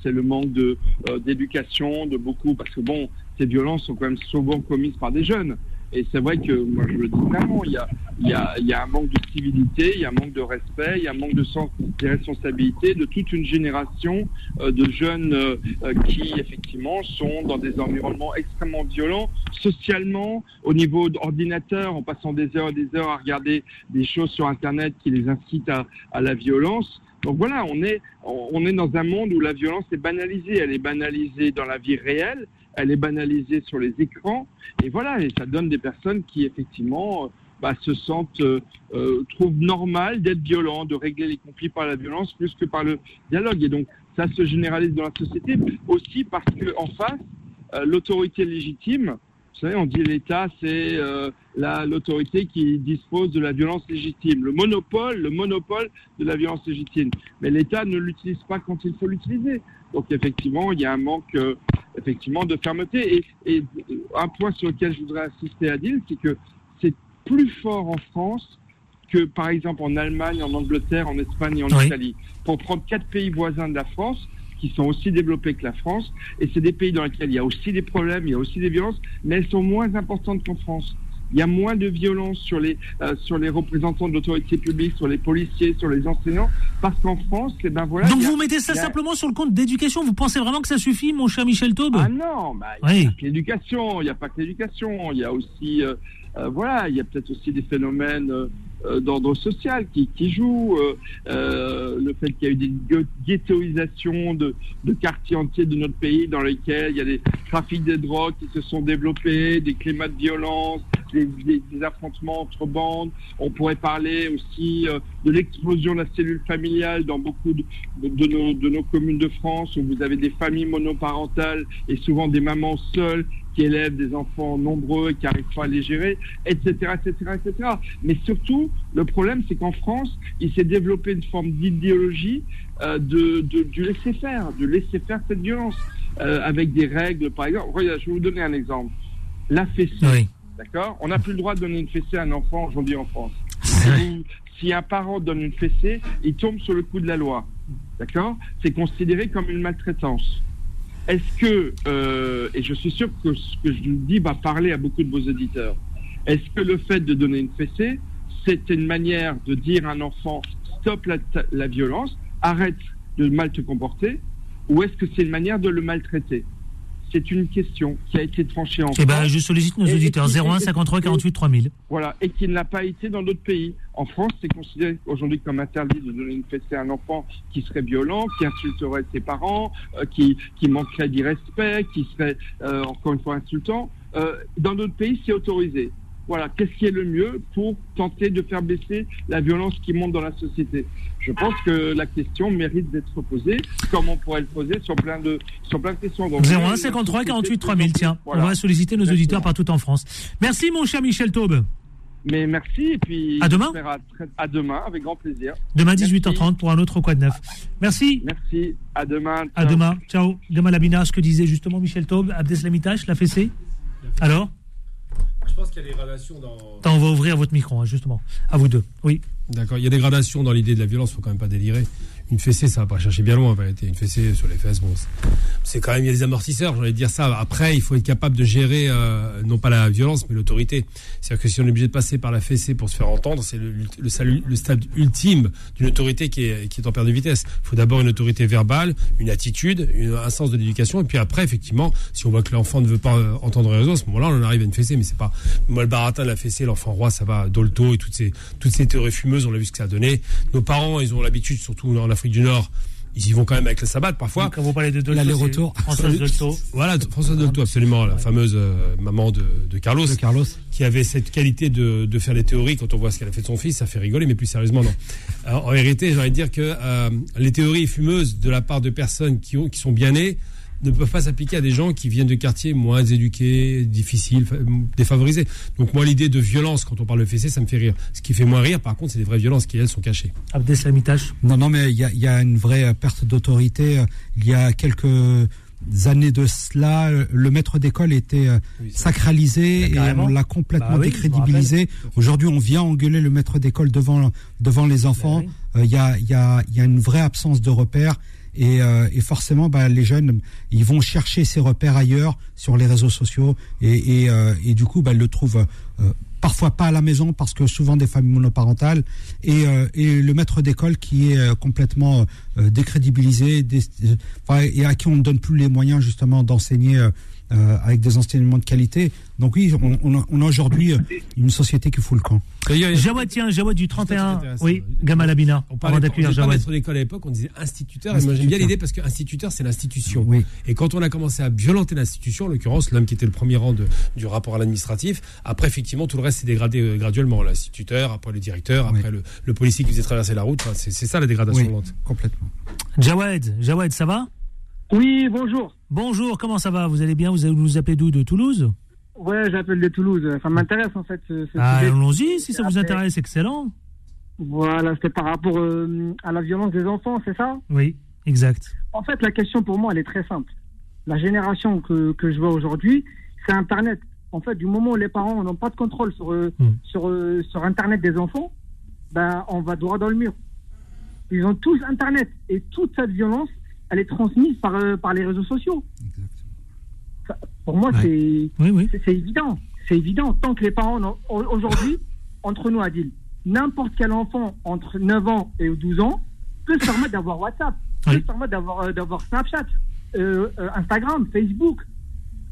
c'est le manque de d'éducation de beaucoup, parce que bon, ces violences sont quand même souvent commises par des jeunes. Et c'est vrai que moi je le dis clairement, il y a, y, a, y a un manque de civilité, il y a un manque de respect, il y a un manque de sens des responsabilités de toute une génération euh, de jeunes euh, euh, qui effectivement sont dans des environnements extrêmement violents, socialement, au niveau d'ordinateur, en passant des heures et des heures à regarder des choses sur Internet qui les incitent à, à la violence. Donc voilà, on est, on est dans un monde où la violence est banalisée. Elle est banalisée dans la vie réelle, elle est banalisée sur les écrans. Et voilà, et ça donne des personnes qui effectivement euh, bah, se sentent, euh, euh, trouvent normal d'être violents, de régler les conflits par la violence plus que par le dialogue. Et donc ça se généralise dans la société aussi parce que en face, euh, l'autorité légitime, vous savez, on dit l'État, c'est euh, la- l'autorité qui dispose de la violence légitime, le monopole, le monopole de la violence légitime. Mais l'État ne l'utilise pas quand il faut l'utiliser. Donc effectivement, il y a un manque euh, effectivement de fermeté. Et, et un point sur lequel je voudrais assister à dire, c'est que c'est plus fort en France que par exemple en Allemagne, en Angleterre, en Espagne et en Oui. Italie. Pour prendre quatre pays voisins de la France, qui sont aussi développés que la France, et c'est des pays dans lesquels il y a aussi des problèmes, il y a aussi des violences, mais elles sont moins importantes qu'en France. Il y a moins de violence sur les euh, sur les représentants de l'autorité publique, sur les policiers, sur les enseignants, parce qu'en France, eh ben voilà. Donc a- vous mettez ça a- simplement sur le compte d'éducation Vous pensez vraiment que ça suffit, mon cher Michel Taube? Ah non, bah, il Oui. n'y a pas que l'éducation, il n'y a pas que l'éducation, il y a aussi, euh, euh, voilà, il y a peut-être aussi des phénomènes euh, euh, d'ordre social qui, qui jouent, euh, euh, le fait qu'il y a eu des ghettoisations de, de quartiers entiers de notre pays dans lesquels il y a des trafics de drogue qui se sont développés, des climats de violence, des, affrontements entre bandes. On pourrait parler aussi euh, de l'explosion de la cellule familiale dans beaucoup de, nos, de nos communes de France où vous avez des familles monoparentales et souvent des mamans seules qui élèvent des enfants nombreux et qui n'arrivent pas à les gérer, etc., etc., etc. Mais surtout, le problème, c'est qu'en France, il s'est développé une forme d'idéologie euh, de, de- du laisser faire, de laisser faire cette violence, euh, avec des règles, par exemple. Regarde, je vais vous donner un exemple. La fessée, Oui. D'accord On n'a plus le droit de donner une fessée à un enfant aujourd'hui en France. Si- Si un parent donne une fessée, il tombe sur le coup de la loi. D'accord C'est considéré comme une maltraitance. Est-ce que, euh, et je suis sûr que ce que je vous dis va parler à beaucoup de vos auditeurs, est-ce que le fait de donner une fessée, c'est une manière de dire à un enfant stop la, la violence, arrête de mal te comporter, ou est-ce que c'est une manière de le maltraiter? C'est une question qui a été tranchée en Eh ben, France. je sollicite nos auditeurs. et- et- 01 53 48 3000. Voilà, et qui ne l'a pas été dans d'autres pays. En France, c'est considéré aujourd'hui comme interdit de donner une fessée à un enfant qui serait violent, qui insulterait ses parents, euh, qui, qui manquerait d'irrespect, qui serait euh, encore une fois insultant. Euh, dans d'autres pays, c'est autorisé. Voilà, qu'est-ce qui est le mieux pour tenter de faire baisser la violence qui monte dans la société? Je pense que la question mérite d'être posée, comme on pourrait le poser sur plein de, sur plein de questions. Donc, 01 53 48 3000. Tiens, Voilà. on va solliciter nos Exactement. auditeurs partout en France. Merci, mon cher Michel Taube. Mais merci, et puis À demain. À, à demain, avec grand plaisir. Demain, Merci. 18h30 pour un autre Quoi de Neuf. Merci. Merci, à demain. À Ciao. demain. Ciao. Gamal Abina, ce que disait justement Michel Taube, Abdeslamitash, l'a fessé. Alors? Je pense qu'il y a des gradations dans. Attends, on va ouvrir votre micro, hein, justement. À vous deux. Oui. D'accord, il y a des gradations dans l'idée de la violence, faut quand même pas délirer. Une fessée, ça va pas chercher bien loin en vérité. Une fessée sur les fesses, bon, c'est- quand même, il y a des amortisseurs, de dire ça. Après, il faut être capable de gérer, euh, non pas la violence, mais l'autorité. C'est-à-dire que si on est obligé de passer par la fessée pour se faire entendre, c'est le, le, le stade ultime d'une autorité qui est, qui est en perte de vitesse. Il faut d'abord une autorité verbale, une attitude, une- un sens de l'éducation, et puis après, effectivement, si on voit que l'enfant ne veut pas euh, entendre raison, à ce moment-là, on arrive à une fessée, mais c'est pas, moi, le baratin, la fessée, l'enfant roi, ça va, Dolto et toutes ces, toutes ces théories fumeuses, on a vu ce que ça a donné. Nos parents, ils ont l'habitude, surtout en Afrique du Nord, ils y vont quand même avec la sabbat parfois. Quand vous parlez de Dolto, L'aller-retour. Françoise Dolto. Voilà, François Dolto, absolument, la fameuse euh, maman de, de Carlos, de Carlos. qui avait cette qualité de, de faire les théories. Quand on voit ce qu'elle a fait de son fils, ça fait rigoler, mais plus sérieusement, non. Alors, en vérité, j'ai envie de dire que euh, les théories fumeuses de la part de personnes qui, ont, qui sont bien nées ne peuvent pas s'appliquer à des gens qui viennent de quartiers moins éduqués, difficiles, fa- défavorisés. Donc moi, l'idée de violence, quand on parle de fessée, ça me fait rire. Ce qui fait moins rire, par contre, c'est des vraies violences qui, elles, sont cachées. Abdeslamitash. Non, non, mais il y a, il y a une vraie euh, perte d'autorité. Il y a quelques années de cela, le maître d'école était euh, Oui, sacralisé et on l'a complètement Bah oui, décrédibilisé. Aujourd'hui, on vient engueuler le maître d'école devant devant les enfants. Bah Euh, Il y, a, il y, a, il y a une vraie absence de repères. Et, euh, et forcément, bah, les jeunes, ils vont chercher ces repères ailleurs, sur les réseaux sociaux, et, et, euh, et du coup, bah, ils le trouvent euh, parfois pas à la maison, parce que souvent des familles monoparentales, et, euh, et le maître d'école qui est euh, complètement euh, décrédibilisé, dé- enfin, et à qui on ne donne plus les moyens justement d'enseigner euh, avec des enseignements de qualité. Donc oui, on, on a, on a aujourd'hui euh, une société qui fout le camp. Jawad, tiens, Jawad du 31. intéressant. Oui, Gamal Abina. On Avant parlait d'accueillir on disait pas Jawad. maître d'école à l'époque, on disait instituteur. Et moi j'aime bien l'idée parce que instituteur, c'est l'institution. Oui. Et quand on a commencé à violenter l'institution, en l'occurrence l'homme qui était le premier rang de- du rapport à l'administratif, après effectivement tout le reste s'est dégradé euh, graduellement. L'instituteur, après le directeur, Oui. après le, le policier qui faisait traverser la route. C'est ça la dégradation Oui, lente. complètement. Jawad, Jawad, ça va? Oui, bonjour. Bonjour, comment ça va? Vous allez bien? Vous vous appelez d'où? De Toulouse? Ouais, j'appelle de Toulouse. Ça m'intéresse en fait. Ce, ce Ah, allons-y, si ça vous Après- intéresse, excellent. Voilà, c'était par rapport euh, à la violence des enfants, c'est ça? Oui, exact. En fait, la question pour moi, elle est très simple. La génération que, que je vois aujourd'hui, c'est Internet. En fait, du moment où les parents n'ont pas de contrôle sur, euh, Hmm. sur, euh, sur Internet des enfants, ben, on va droit dans le mur. Ils ont tous Internet. Et toute cette violence, elle est transmise par, euh, par les réseaux sociaux. Ça, Pour moi, Ouais. c'est Oui, oui. évident. C'est évident. Tant que les parents, aujourd'hui, [laughs] entre nous, Adil, n'importe quel enfant entre 9 ans et 12 ans peut se permettre d'avoir WhatsApp, peut se permettre d'avoir euh, d'avoir Snapchat, euh, euh, Instagram, Facebook.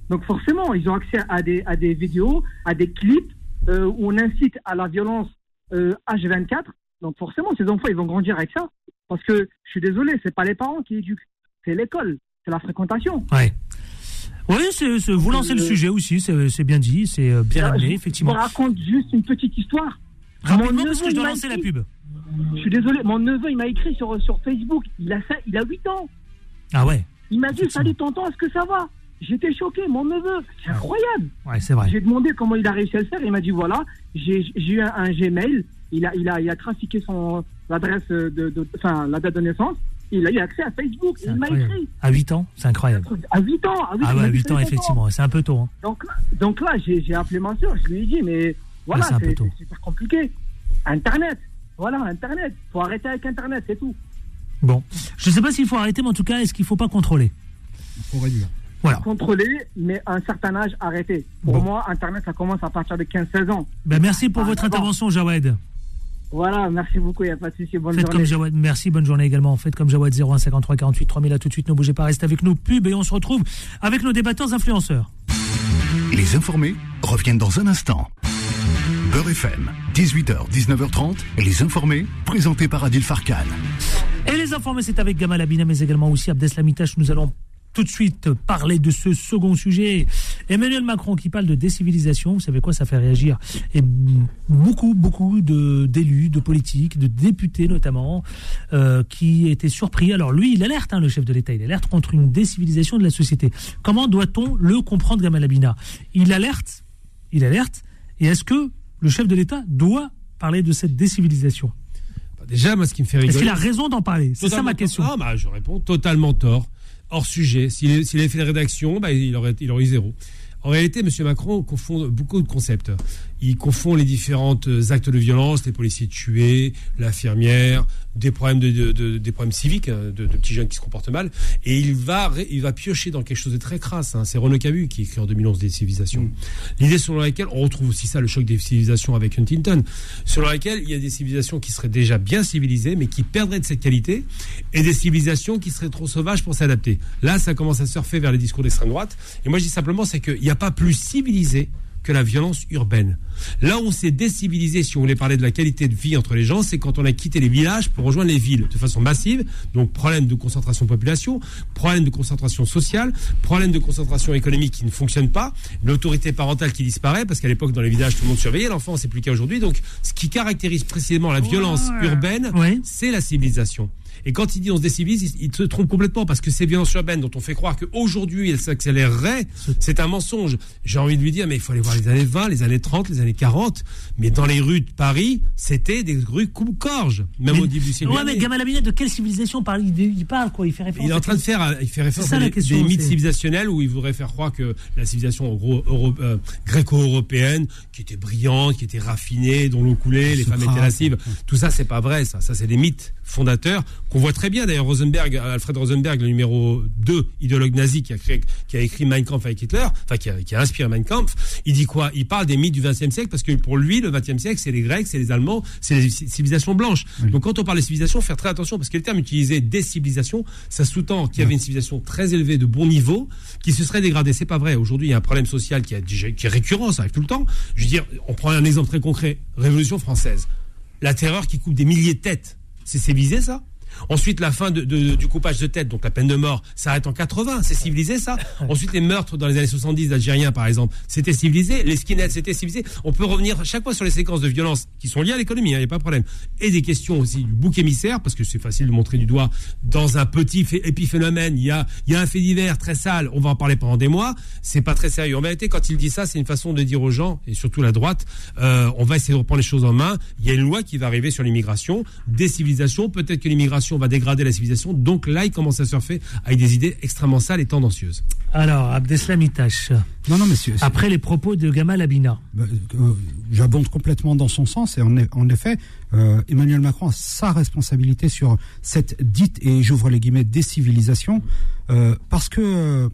Donc forcément, ils ont accès à des, à des vidéos, à des clips euh, où on incite à la violence euh, H24. Donc forcément, ces enfants, ils vont grandir avec ça. Parce que, je suis désolé, c'est pas les parents qui éduquent, c'est l'école, c'est la fréquentation. Ouais. Oui, c'est, vous lancez le Euh, sujet aussi, c'est, bien dit, c'est euh, bien Je- amené, Je effectivement. vous raconte juste une petite histoire. Rapidement, Mon parce que je dois lancer la pub. Je suis désolé, mon neveu, il m'a écrit sur, sur Facebook. Il a, il a 8 ans. Ah ouais, Il m'a dit Salut tonton, est-ce que ça va? J'étais choqué, mon neveu. C'est incroyable. ouais, c'est vrai. J'ai demandé comment il a réussi à le faire. Il m'a dit voilà, j'ai j'ai eu un, un Gmail. Il a, il, a, il a trafiqué son l'adresse de, de- enfin, la date de naissance. Il a eu accès à Facebook. Il m'a écrit. À 8 ans, c'est incroyable. À 8 ans. À 8 Ah ouais, à dit, 8 ans, effectivement, c'est un peu tôt. hein. Donc, là- donc là, j'ai j'ai appelé ma soeur. Je lui ai dit mais voilà, c'est un peu c'est tôt. c'est super compliqué. Internet. Voilà, Internet. Faut arrêter avec Internet, c'est tout. Bon, je sais pas s'il faut arrêter, mais en tout cas, est-ce qu'il faut pas contrôler? Il faut réduire. Voilà. Contrôler, mais à un certain âge, arrêter. Pour Bon. moi, Internet, ça commence à partir de 15-16 ans. Ben, merci pour Ah, votre intervention, Jawed. Voilà, merci beaucoup, il n'y a pas de souci. Bonne Faites journée. comme Jawed. Merci, bonne journée également. Faites comme Jawed 01 53 48 3000. À tout de suite, ne bougez pas, restez avec nous. Pub et on se retrouve avec nos débatteurs influenceurs. Les informés reviennent dans un instant. Beurre FM, 18h, 19h30, les informés, présentés par Adil Farkan. Et les informés, c'est avec Gamal Abina, mais également aussi Abdeslam Itache. Nous allons tout de suite parler de ce second sujet. Emmanuel Macron qui parle de décivilisation, vous savez quoi, ça fait réagir. Et beaucoup, beaucoup de- d'élus, de, politiques, de députés notamment, euh, qui étaient surpris. Alors lui, il alerte, hein, le chef de l'État, il alerte contre une décivilisation de la société. Comment doit-on le comprendre, Gamal Abina? Il alerte, il alerte, et est-ce que le chef de l'État doit parler de cette décivilisation? Déjà, moi, ce qui me fait Est-ce rigoler. qu'il a raison d'en parler? C'est ça ma question. Ah, bah, je réponds totalement tort. Hors sujet. S'il s'il avait fait la rédaction, bah, il, aurait, il aurait eu zéro. En réalité, M. Macron confond beaucoup de concepts. Il confond les différents actes de violence, les policiers tués, l'infirmière, des problèmes de, de- de- des problèmes civiques, hein, de, petits jeunes qui se comportent mal, et il va il va piocher dans quelque chose de très crasse. hein. C'est Renaud Camus qui écrit en 2011 des civilisations. L'idée selon laquelle on retrouve aussi ça, le choc des civilisations avec Huntington, selon laquelle il y a des civilisations qui seraient déjà bien civilisées, mais qui perdraient de cette qualité, et des civilisations qui seraient trop sauvages pour s'adapter. Là, ça commence à surfer vers les discours d'extrême droite. Et moi, je dis simplement, c'est qu'il n'y a pas plus civilisé que la violence urbaine. Là où on s'est décivilisé, si on voulait parler de la qualité de vie entre les gens, c'est quand on a quitté les villages pour rejoindre les villes de façon massive. Donc problème de concentration de population, problème de concentration sociale, problème de concentration économique qui ne fonctionne pas, l'autorité parentale qui disparaît parce qu'à l'époque dans les villages tout le monde surveillait l'enfant, c'est plus qu'à aujourd'hui. Donc ce qui caractérise précisément la violence Ouais. urbaine, c'est la civilisation. Et quand il dit on se décivilise, il, il se trompe complètement parce que ces violences urbaines dont on fait croire qu'aujourd'hui elles s'accéléreraient, c'est un mensonge. J'ai envie de lui dire, mais il faut aller voir les années 20, les années 30, les années 40. Mais dans les rues de Paris, c'était des rues coupe-corge, même Mais- au début du siècle Ouais, mais Gamal Abina, de quelle civilisation parle il, parle quoi Il fait référence Il est en train de faire, euh, il fait référence à des, question, des mythes civilisationnels où il voudrait faire croire que la civilisation en gros euro- euh, gréco-européenne, qui était brillante, qui était raffinée, dont l'eau coulait, les femmes étaient lascives, tout ça c'est pas vrai, ça, ça c'est des mythes fondateurs qu'on voit très bien. D'ailleurs, Rosenberg, Alfred Rosenberg, le numéro 2, idéologue nazi qui a, créé, qui a écrit Mein Kampf avec Hitler, enfin qui a, qui a inspiré Mein Kampf, il dit quoi? Il parle des mythes du XXe siècle parce que pour lui, le XXe siècle, c'est les Grecs, c'est les Allemands, c'est les civilisations blanches. Donc quand on parle de civilisation, faire très attention parce que le terme utilisé décivilisation, ça sous-tend qu'il y avait une civilisation très élevée de bon niveau qui se serait dégradée. C'est pas vrai. Aujourd'hui, il y a un problème social qui, a, qui est récurrent, ça arrive tout le temps. Je veux dire, on prend un exemple très concret. Révolution française. La terreur qui coupe des milliers de têtes. C'est civilisé, ça? Ensuite, la fin du coupage de tête, donc la peine de mort, s'arrête en 80. C'est civilisé, ça? Ensuite, les meurtres dans les années 70 d'Algériens, par exemple, c'était civilisé. Les skinheads, c'était civilisé. On peut revenir chaque fois sur les séquences de violence qui sont liées à l'économie, il n'y a pas de problème. Et des questions aussi du bouc émissaire, parce que c'est facile de montrer du doigt dans un petit épiphénomène. Il y a, il y a un fait divers très sale, on va en parler pendant des mois. C'est pas très sérieux. En vérité, quand il dit ça, c'est une façon de dire aux gens, et surtout la droite, euh, on va essayer de reprendre les choses en main. Il y a une loi qui va arriver sur l'immigration, des civilisations. Peut-être que l'immigration va dégrader la civilisation. Donc là, il commence à surfer avec des idées extrêmement sales et tendancieuses. Alors, Abdeslam Itache, Non, non, c'est- après les propos de Gamal Abina. Bah, euh, J'abonde complètement dans son sens et en, en effet, euh, Emmanuel Macron a sa responsabilité sur cette dite, et j'ouvre les guillemets, décivilisation, euh, parce que euh,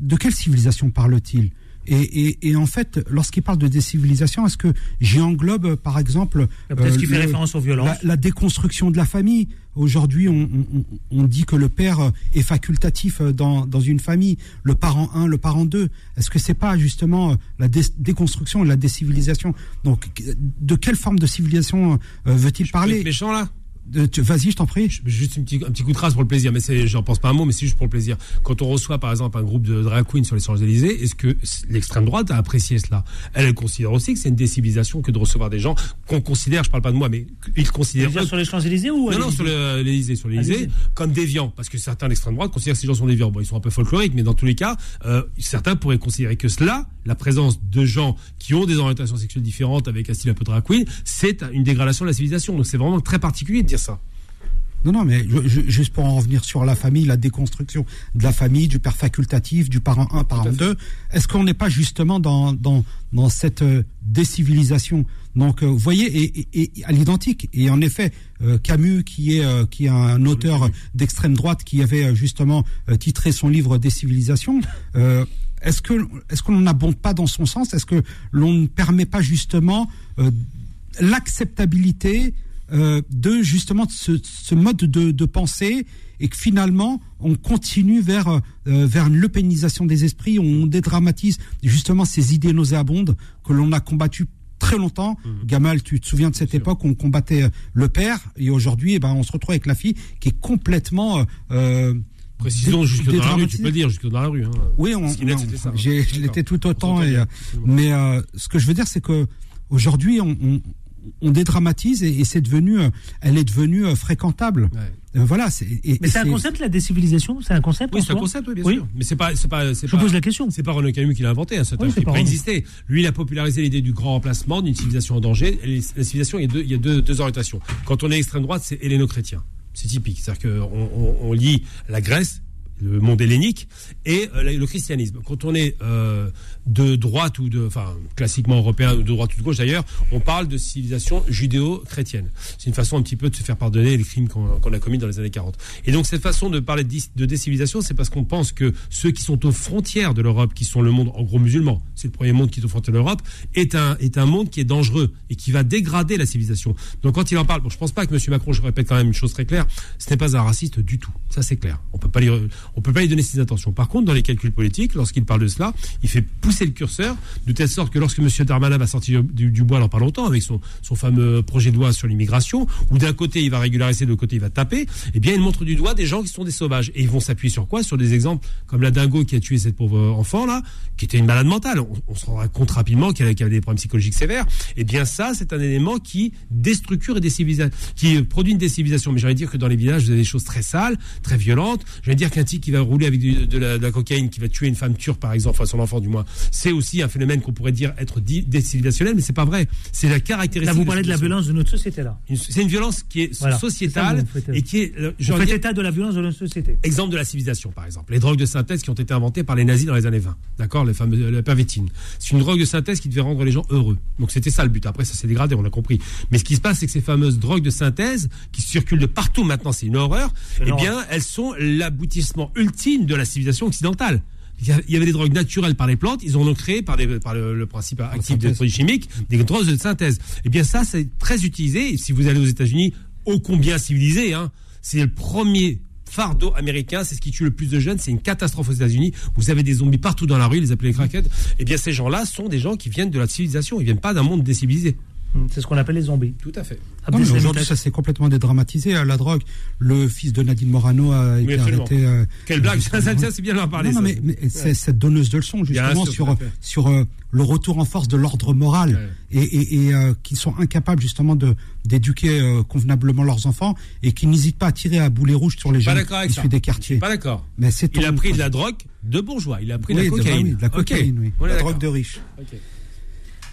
de quelle civilisation parle-t-il? Et, et, et en fait, lorsqu'il parle de décivilisation, est-ce que j'y englobe, euh, par exemple, Peut-être qu'il fait le- référence aux violences. la, la déconstruction de la famille. Aujourd'hui, on, on- on dit que le père euh, est facultatif euh, dans, dans une famille, le parent 1, le parent 2. Est-ce que c'est pas justement euh, la dé- déconstruction et la décivilisation? Donc, de quelle forme de civilisation euh, veut-il parler? être méchant là? Vas-y, je t'en prie. Juste un petit, un petit coup de trace pour le plaisir, mais j'en pense pas un mot, mais c'est juste pour le plaisir. Quand on reçoit par exemple un groupe de drag queens sur les Champs-Élysées, est-ce que l'extrême droite a apprécié cela? Elle, elle considère aussi que c'est une décivilisation que de recevoir des gens qu'on considère, je parle pas de moi, mais ils considèrent. sur les Champs-Élysées ou Non, non, sur l'Élysée, sur l'Élysée, comme déviants, parce que certains l'extrême droite considèrent que ces gens sont déviants. Bon, ils sont un peu folkloriques, mais dans tous les cas, euh, certains pourraient considérer que cela, la présence de gens qui ont des orientations sexuelles différentes avec un style un peu drag queen, c'est une dégradation de la civilisation. Donc c'est vraiment très particulier de dire ça. Non, non, mais juste pour en revenir sur la famille, la déconstruction de la famille, du père facultatif, du parent 1, parent 2, est-ce qu'on n'est pas justement dans, dans, dans cette euh, décivilisation? Donc, euh, vous voyez, et, à l'identique. Et en effet, euh, Camus, qui est, qui est un auteur d'extrême droite, qui avait justement titré son livre Décivilisation, est-ce que est-ce qu'on n'abonde pas dans son sens? Est-ce que l'on ne permet pas justement l'acceptabilité euh, de justement ce, mode de, pensée et que finalement on continue vers euh, vers une lepénisation des esprits, on dédramatise justement ces idées nauséabondes que l'on a combattues très longtemps. Mmh. Gamal, tu te souviens de cette époque où on combattait euh, le père et aujourd'hui, eh ben, on se retrouve avec la fille qui est complètement Précisons jusque dans la rue, tu peux le dire, jusque dans la rue. Hein. Oui, on, je l'étais tout autant. Et, mais ce que je veux dire, c'est que aujourd'hui, on, on dédramatise et, c'est devenu, euh, elle est devenue euh, fréquentable. Euh, voilà. mais c'est un concept la décivilisation, c'est un concept. Oui, c'est un concept, bien sûr. Mais c'est pas, c'est pas, Je pose la question. C'est pas René Camus qui l'a inventé, hein, c'est un qui préexistait. Lui, il a popularisé l'idée du grand remplacement d'une civilisation en danger. la civilisation, il y a deux, il y a deux, orientations. Quand on est extrême droite, c'est helléno-chrétien. C'est typique. C'est-à-dire qu'on on lit la Grèce le monde hellénique et euh, le christianisme. Quand on est euh, de droite ou de, enfin, classiquement européen ou de droite ou de gauche d'ailleurs, on parle de civilisation judéo-chrétienne. C'est une façon un petit peu de se faire pardonner les crimes qu'on a commis dans les années 40. Et donc cette façon de parler de, décivilisation, c'est parce qu'on pense que ceux qui sont aux frontières de l'Europe, qui sont le monde en gros musulman, c'est le premier monde qui est aux frontières de l'Europe, est un, est un monde qui est dangereux et qui va dégrader la civilisation. Donc quand il en parle, bon, je pense pas que M. Macron, je répète quand même une chose très claire, ce n'est pas un raciste du tout. Ça c'est clair. On peut peut pas lui donner ses intentions. Par contre, dans les calculs politiques, lorsqu'il parle de cela, il fait pousser le curseur de telle sorte que lorsque M. Darmanin va sortir du, bois dans pas longtemps avec son, son fameux projet de loi sur l'immigration, où d'un côté il va régulariser, de l'autre côté il va taper, eh bien il montre du doigt des gens qui sont des sauvages. Et ils vont s'appuyer sur quoi? Sur des exemples comme la dingo qui a tué cette pauvre enfant là, qui était une malade mentale. On, se rendra compte rapidement qu'elle avait des problèmes psychologiques sévères. Eh bien ça, c'est un élément qui déstructure et décivilise, qui produit une décivilisation. Mais j'allais dire que dans les villages, vous avez des choses très sales, très violentes. J'allais dire qu'un type qui va rouler avec de, la, cocaïne, qui va tuer une femme turque, par exemple, enfin son enfant du moins, c'est aussi un phénomène qu'on pourrait dire être décivilisationnel, mais c'est pas vrai. C'est la caractéristique. Là, vous parlez de, la violence de notre société, là. C'est une violence qui est sociétale et qui est. Je fait état de la violence de notre société. Exemple de la civilisation, par exemple. Les drogues de synthèse qui ont été inventées par les nazis dans les années 20. D'accord? Les fameux, la pervétine. C'est une drogue de synthèse qui devait rendre les gens heureux. Donc c'était ça le but. Après, ça s'est dégradé, on a compris. Mais ce qui se passe, c'est que ces fameuses drogues de synthèse qui circulent de partout maintenant, c'est une horreur. Eh bien, elles sont l'aboutissement ultime de la civilisation occidentale. Il y avait des drogues naturelles par les plantes, ils en ont créé par, par le, principe actif des produits chimiques, des drogues de synthèse. Eh bien ça, c'est très utilisé. si vous allez aux États-Unis, ô combien civilisé, hein, c'est le premier fardeau américain, c'est ce qui tue le plus de jeunes, c'est une catastrophe aux États-Unis. Vous avez des zombies partout dans la rue, ils les appellent les crackheads. Eh bien ces gens-là sont des gens qui viennent de la civilisation, ils viennent pas d'un monde décivilisé. Mm. C'est ce qu'on appelle les zombies. Tout à fait. Aujourd'hui, ça s'est complètement dédramatisé. Hein, la drogue, le fils de Nadine Morano a été arrêté. Euh, Quelle blague Ça, c'est bien d'en parler. Non, mais, c'est cette donneuse de leçons, justement, sur, sur euh, le retour en force de l'ordre moral et, et, euh, qui sont incapables, justement, de d'éduquer convenablement leurs enfants et qui n'hésitent pas à tirer à boulet rouge sur les gens issus des quartiers. Pas d'accord. Mais c'est Il a pris de la drogue de bourgeois. Il a pris de la cocaïne. De, la cocaïne, oui. La drogue de riches.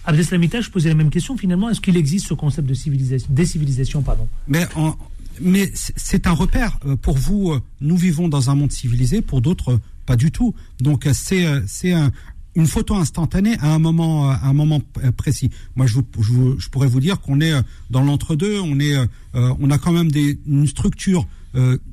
Abdeslamita, je posais la même question finalement. Est-ce qu'il existe ce concept de civilisation, décivilisation pardon Mais, mais c'est un repère. Euh, pour vous, euh, nous vivons dans un monde civilisé, pour d'autres, euh, pas du tout. Donc c'est une photo instantanée à un moment à un moment précis. Moi, je, je, pourrais vous dire qu'on est dans l'entre-deux. On est on a quand même des, une structure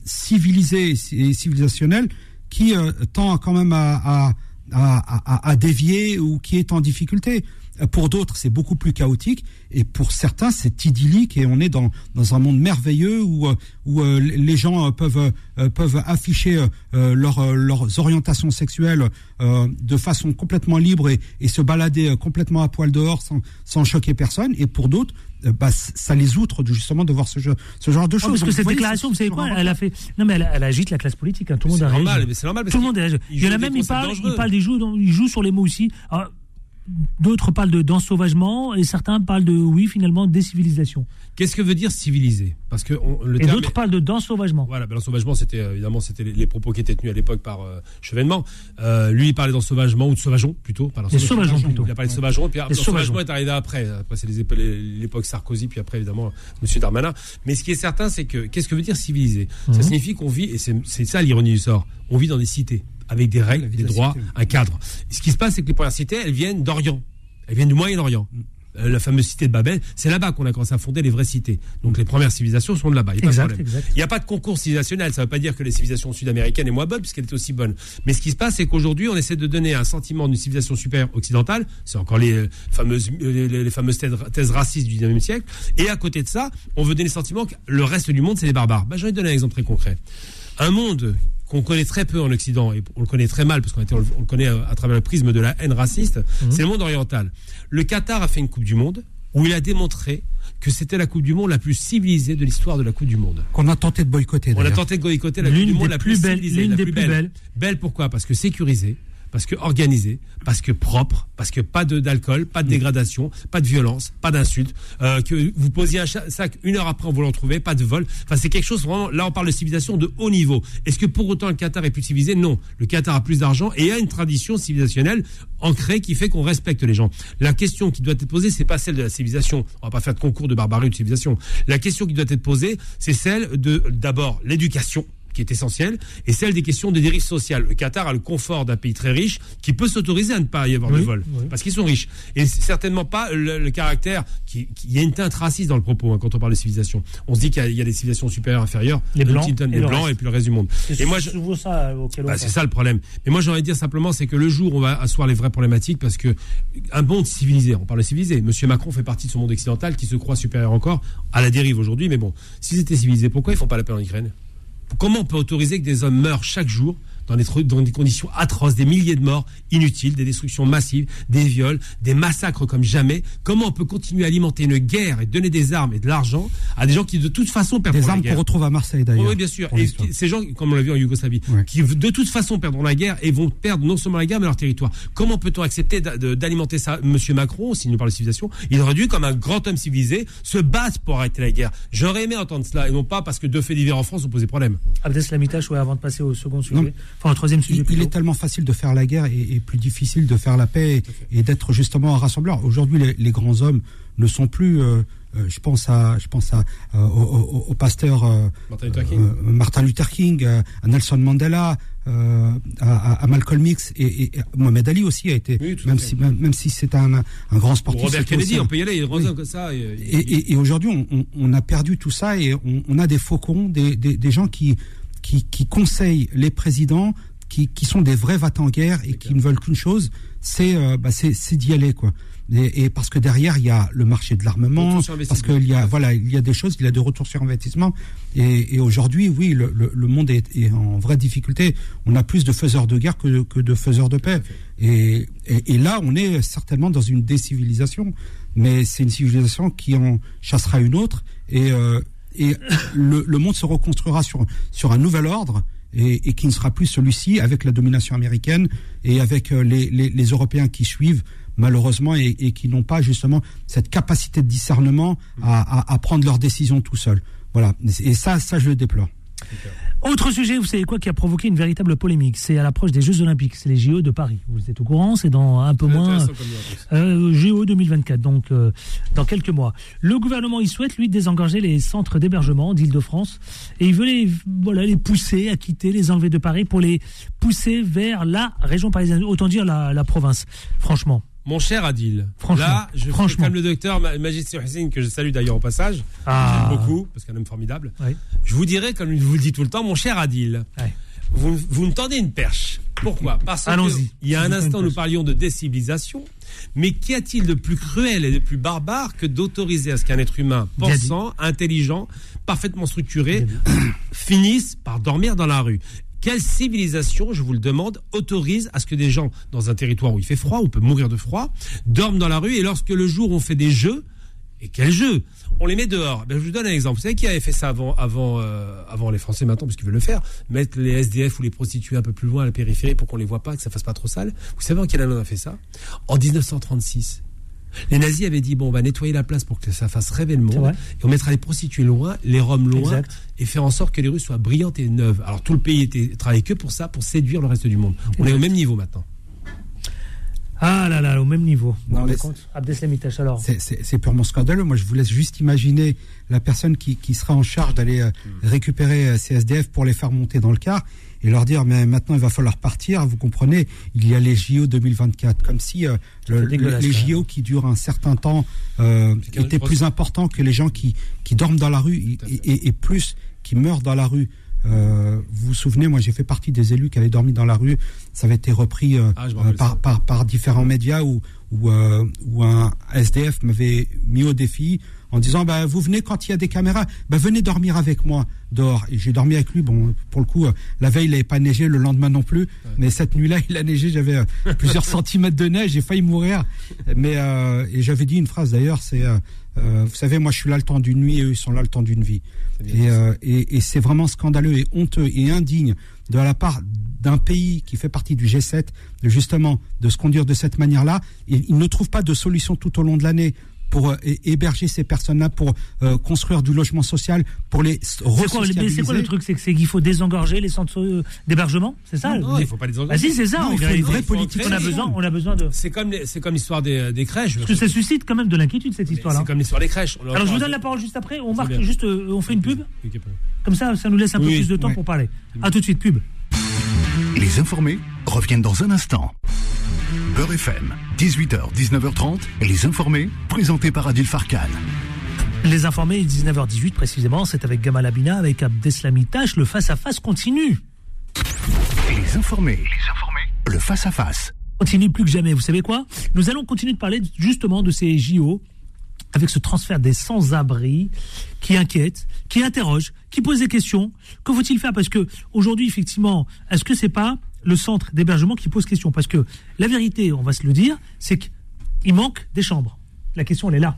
civilisée et civilisationnelle qui tend quand même à, à, à, à dévier ou qui est en difficulté. Pour d'autres, c'est beaucoup plus chaotique. Et pour certains, c'est idyllique. Et on est dans, dans un monde merveilleux où, euh, où euh, les gens euh, peuvent, peuvent afficher leur, leurs orientations sexuelles de façon complètement libre et, et, se balader complètement à poil dehors sans, sans choquer personne. Et pour d'autres, bah, ça les outre justement de voir ce, jeu, ce genre de Oh, choses. parce que Donc, cette voyez, déclaration, vous c'est savez quoi Elle a fait. Non, mais elle, elle agite la classe politique. hein. Tout le monde C'est a normal, c'est normal. parce Tout le monde a réagi. il y en a même, il parle, il parle des jeux, il joue sur les mots aussi. Alors, D'autres parlent de d'ensauvagement et certains parlent de, oui, finalement, décivilisation. Qu'est-ce que veut dire civilisé Parce que on- le Et terme d'autres est- parlent de d'ensauvagement. Voilà, ben, l'ensauvagement, c'était euh, évidemment c'était les, les propos qui étaient tenus à l'époque par euh, Chevènement. Euh, lui, il parlait d'ensauvagement ou de sauvageon plutôt. Pas Les sauvageons, plutôt. Il a parlé de sauvageon, puis Les l'ensauvagement est arrivé après. Après, c'est l'époque Sarkozy, puis après, évidemment, M. Darmanin. Mais ce qui est certain, c'est que qu'est-ce que veut dire civilisé Ça Mhm. signifie qu'on vit, et c'est ça l'ironie du sort, on vit dans des cités, avec des règles, des droits, un cadre. Ce qui se passe, c'est que les premières cités, elles viennent d'Orient. Elles viennent du Moyen-Orient. Euh, La fameuse cité de Babel, c'est là-bas qu'on a commencé à fonder les vraies cités. Donc les premières civilisations sont de là-bas. Il y a pas de Exact, problème. exact. Il n'y a pas de concours civilisationnel. Ça ne veut pas dire que les civilisations sud-américaines est moins bonne, puisqu'elle est aussi bonne. Mais ce qui se passe, c'est qu'aujourd'hui, on essaie de donner un sentiment d'une civilisation supérieure occidentale. C'est encore les euh, fameuses, euh, les, les fameuses thèses, thèses racistes du 19e siècle. Et à côté de ça, on veut donner le sentiment que le reste du monde, c'est des barbares. Ben, je vais donner un exemple très concret. Un monde qu'on connaît très peu en Occident, et on le connaît très mal, parce qu'on le- on le connaît à, à travers le prisme de la haine raciste, c'est le monde oriental. Le Qatar a fait une Coupe du Monde où il a démontré que c'était la Coupe du Monde la plus civilisée de l'histoire de la Coupe du Monde. Qu'on a tenté de boycotter. On a tenté de boycotter la Coupe du Monde la plus belles- civilisée, la des plus plus belle. belles. Belle pourquoi? Parce que sécurisée, parce que organisée, parce que propre, parce que pas de d'alcool, pas de dégradation, pas de violence, pas d'insultes, euh, que vous posiez un sac une heure après on vous le retrouvez, pas de vol. Enfin c'est quelque chose vraiment. Là on parle de civilisation de haut niveau. Est-ce que pour autant le Qatar est plus civilisé? Non. Le Qatar a plus d'argent et a une tradition civilisationnelle ancrée qui fait qu'on respecte les gens. La question qui doit être posée, c'est pas celle de la civilisation. On va pas faire de concours de barbarie ou de civilisation. La question qui doit être posée, c'est celle de d'abord l'éducation qui est essentielle, et celle des questions de dérive sociale. Le Qatar a le confort d'un pays très riche qui peut s'autoriser à ne pas y avoir Oui, de vol, oui. parce qu'ils sont riches. Et c'est certainement pas le, le caractère qui, qui- Il y a une teinte raciste dans le propos hein, quand on parle de civilisation. On se dit qu'il y, a- il y a des civilisations supérieures, inférieures, Les Blancs et les le blancs et puis le reste du monde. Et moi, je, souvent ça auquel on bah, c'est ça le problème. Mais moi, j'aurais dire simplement, c'est que le jour où on va asseoir les vraies problématiques, parce que un monde civilisé, on parle de civilisé. Monsieur Macron fait partie de ce monde occidental qui se croit supérieur encore à la dérive aujourd'hui. Mais bon, s'ils étaient civilisés, pourquoi ils font pas la paix en Ukraine? Comment on peut autoriser que des hommes meurent chaque jour dans des, trucs- dans des conditions atroces, des milliers de morts inutiles, des destructions massives, des viols, des massacres comme jamais Comment on peut continuer à alimenter une guerre et donner des armes et de l'argent à des gens qui de toute façon perdront Des la armes qu'on retrouve à Marseille d'ailleurs. oui, bien sûr. Et ces gens, comme on l'a vu en Yougoslavie, qui de toute façon perdront la guerre et vont perdre non seulement la guerre, mais leur territoire. Comment peut-on accepter d'alimenter ça? Monsieur Macron, s'il nous parle de civilisation, il aurait dû, comme un grand homme civilisé, se battre pour arrêter la guerre. J'aurais aimé entendre cela, et non pas parce que deux faits divers en France ont posé problème. Abdeslamitash, ouais, avant de passer au second sujet. Non. Troisième sujet. Il, est tellement facile de faire la guerre et, et plus difficile de faire la paix et, et d'être justement un rassembleur. Aujourd'hui, les, les grands hommes ne sont plus. euh, euh, je pense à, je pense à, euh, au, au- au pasteur euh, Martin Luther King. euh, Martin Luther King, euh, à Nelson Mandela, euh, à, Malcolm X et, et- Mohamed Ali aussi a été, Oui, même si même, même si c'est un, un grand sportif. Robert Kennedy, aussi on peut y aller, il y a des grands Oui. hommes comme ça. et- et, et- et aujourd'hui, on, on- on a perdu tout ça et on, on a des faucons, des, des, des gens qui, qui, qui conseillent les présidents, qui, qui sont des vrais va-t-en-guerre et qui ne veulent qu'une chose, c'est euh, bah, d'y aller quoi. Et, et parce que derrière il y a le marché de l'armement, parce qu'il y a voilà il y a des choses, il y a des retours sur investissement. Et, et aujourd'hui, oui, le, le, le monde est, est en vraie difficulté. On a plus de faiseurs de guerre que, que de faiseurs de paix. Et, et, et là, on est certainement dans une décivilisation, mais c'est une civilisation qui en chassera une autre. Et, euh, et le, le monde se reconstruira sur, sur un nouvel ordre. Et, et qui ne sera plus celui-ci avec la domination américaine et avec euh, les, les, les Européens qui suivent malheureusement et, et qui n'ont pas justement cette capacité de discernement à, à, à prendre leurs décisions tout seuls. Voilà. Et ça, ça je le déplore. Autre sujet, vous savez quoi, qui a provoqué une véritable polémique? C'est à l'approche des Jeux Olympiques, c'est les JO de Paris. Vous êtes au courant, c'est dans un peu moins. Euh, JO 2024, donc euh, dans quelques mois. Le gouvernement, il souhaite, lui, désengorger les centres d'hébergement d'Île-de-France et il veut les, voilà, les pousser à quitter, les enlever de Paris pour les pousser vers la région parisienne, autant dire la, la province, franchement. Mon cher Adil, Franchement, là, je franchement. comme le docteur Ma- Majid Hussein, que je salue d'ailleurs au passage, Ah. j'aime beaucoup, parce qu'un homme formidable, je vous dirais, comme je vous le dis tout le temps, mon cher Adil, vous, vous me tendez une perche. Pourquoi? Parce Allons-y. que il y a un instant, nous parlions de décivilisation, mais qu'y a-t-il de plus cruel et de plus barbare que d'autoriser à ce qu'un être humain pensant, intelligent, parfaitement structuré, [clears throat] finisse par dormir dans la rue? Quelle civilisation, je vous le demande, autorise à ce que des gens, dans un territoire où il fait froid, où on peut mourir de froid, dorment dans la rue et lorsque le jour on fait des jeux, Et quel jeu On les met dehors. Ben, je vous donne un exemple. Vous savez qui avait fait ça avant, avant, euh, les Français maintenant, parce qu'ils veulent le faire? Mettre les SDF ou les prostituées un peu plus loin à la périphérie pour qu'on les voit pas, que ça fasse pas trop sale. Vous savez en quelle année on a fait ça? En 1936. Les nazis avaient dit bon, on va nettoyer la place pour que ça fasse rêver le monde, et on mettra les prostituées loin, les Roms loin, Exact. et faire en sorte que les rues soient brillantes et neuves. Alors tout le pays était travaillait que pour ça, pour séduire le reste du monde. On est au même niveau maintenant. Ah là là, au même niveau. Non, mais alors. C'est- C'est c'est purement scandaleux. Moi, je vous laisse juste imaginer la personne qui, qui sera en charge d'aller euh, Hmm. récupérer euh, ces SDF pour les faire monter dans le car et leur dire mais maintenant il va falloir partir. Vous comprenez Il y a les JO 2024, comme si euh, le- les. JO qui durent un certain temps euh, étaient plus importants que les gens qui, qui dorment dans la rue et plus qui meurent dans la rue. Euh, vous vous souvenez, moi j'ai fait partie des élus qui avaient dormi dans la rue. Ça avait été repris euh, Ah, euh, par, par, par différents médias où, où, euh, où un SDF m'avait mis au défi en disant bah, vous venez quand il y a des caméras, bah, venez dormir avec moi dehors. Et j'ai dormi avec lui. Bon, pour le coup, la veille il n'avait pas neigé, le lendemain non plus. Mais cette nuit-là, il a neigé. J'avais plusieurs [laughs] centimètres de neige. J'ai failli mourir. Mais euh, et j'avais dit une phrase d'ailleurs, c'est vous savez, moi je suis là le temps d'une nuit et eux ils sont là le temps d'une vie. Et, euh, et, et c'est vraiment scandaleux et honteux et indigne de la part d'un pays qui fait partie du G7, de justement de se conduire de cette manière-là. Il, il ne trouve pas de solution tout au long de l'année pour euh, hé- héberger ces personnes-là, pour euh, construire du logement social, pour les s- C'est quoi, le truc C'est qu'il faut désengorger les centres euh, d'hébergement C'est ça Non, il faut pas les Ah engager. si, c'est ça. Non, en il faut une vraie politique On a besoin, on a besoin de. C'est comme, comme l'histoire des, des crèches. Parce que ça suscite quand même de l'inquiétude cette histoire-là. C'est comme l'histoire des crèches. A Alors je vous donne la parole juste après. On marque juste, euh, on fait une pub. Comme ça, ça nous laisse un peu plus de temps ouais. pour parler. À tout de suite, pub. Les informés reviennent dans un instant. Beurre FM, 18h, 19h30, les informés, présentés par Adil Farkan. Les informés, 19h18 précisément, c'est avec Gamal Abina, avec Abdeslami Tache. Le face-à-face continue. Les informés, les informés, le face-à-face. Continue plus que jamais. Vous savez quoi? Nous allons continuer de parler justement de ces JO avec ce transfert des sans-abri qui inquiète, qui interroge, qui pose des questions. Que faut-il faire? Parce que aujourd'hui, effectivement, est-ce que c'est pas le centre d'hébergement qui pose question Parce que la vérité, on va se le dire, c'est qu'il manque des chambres. La question, elle est là.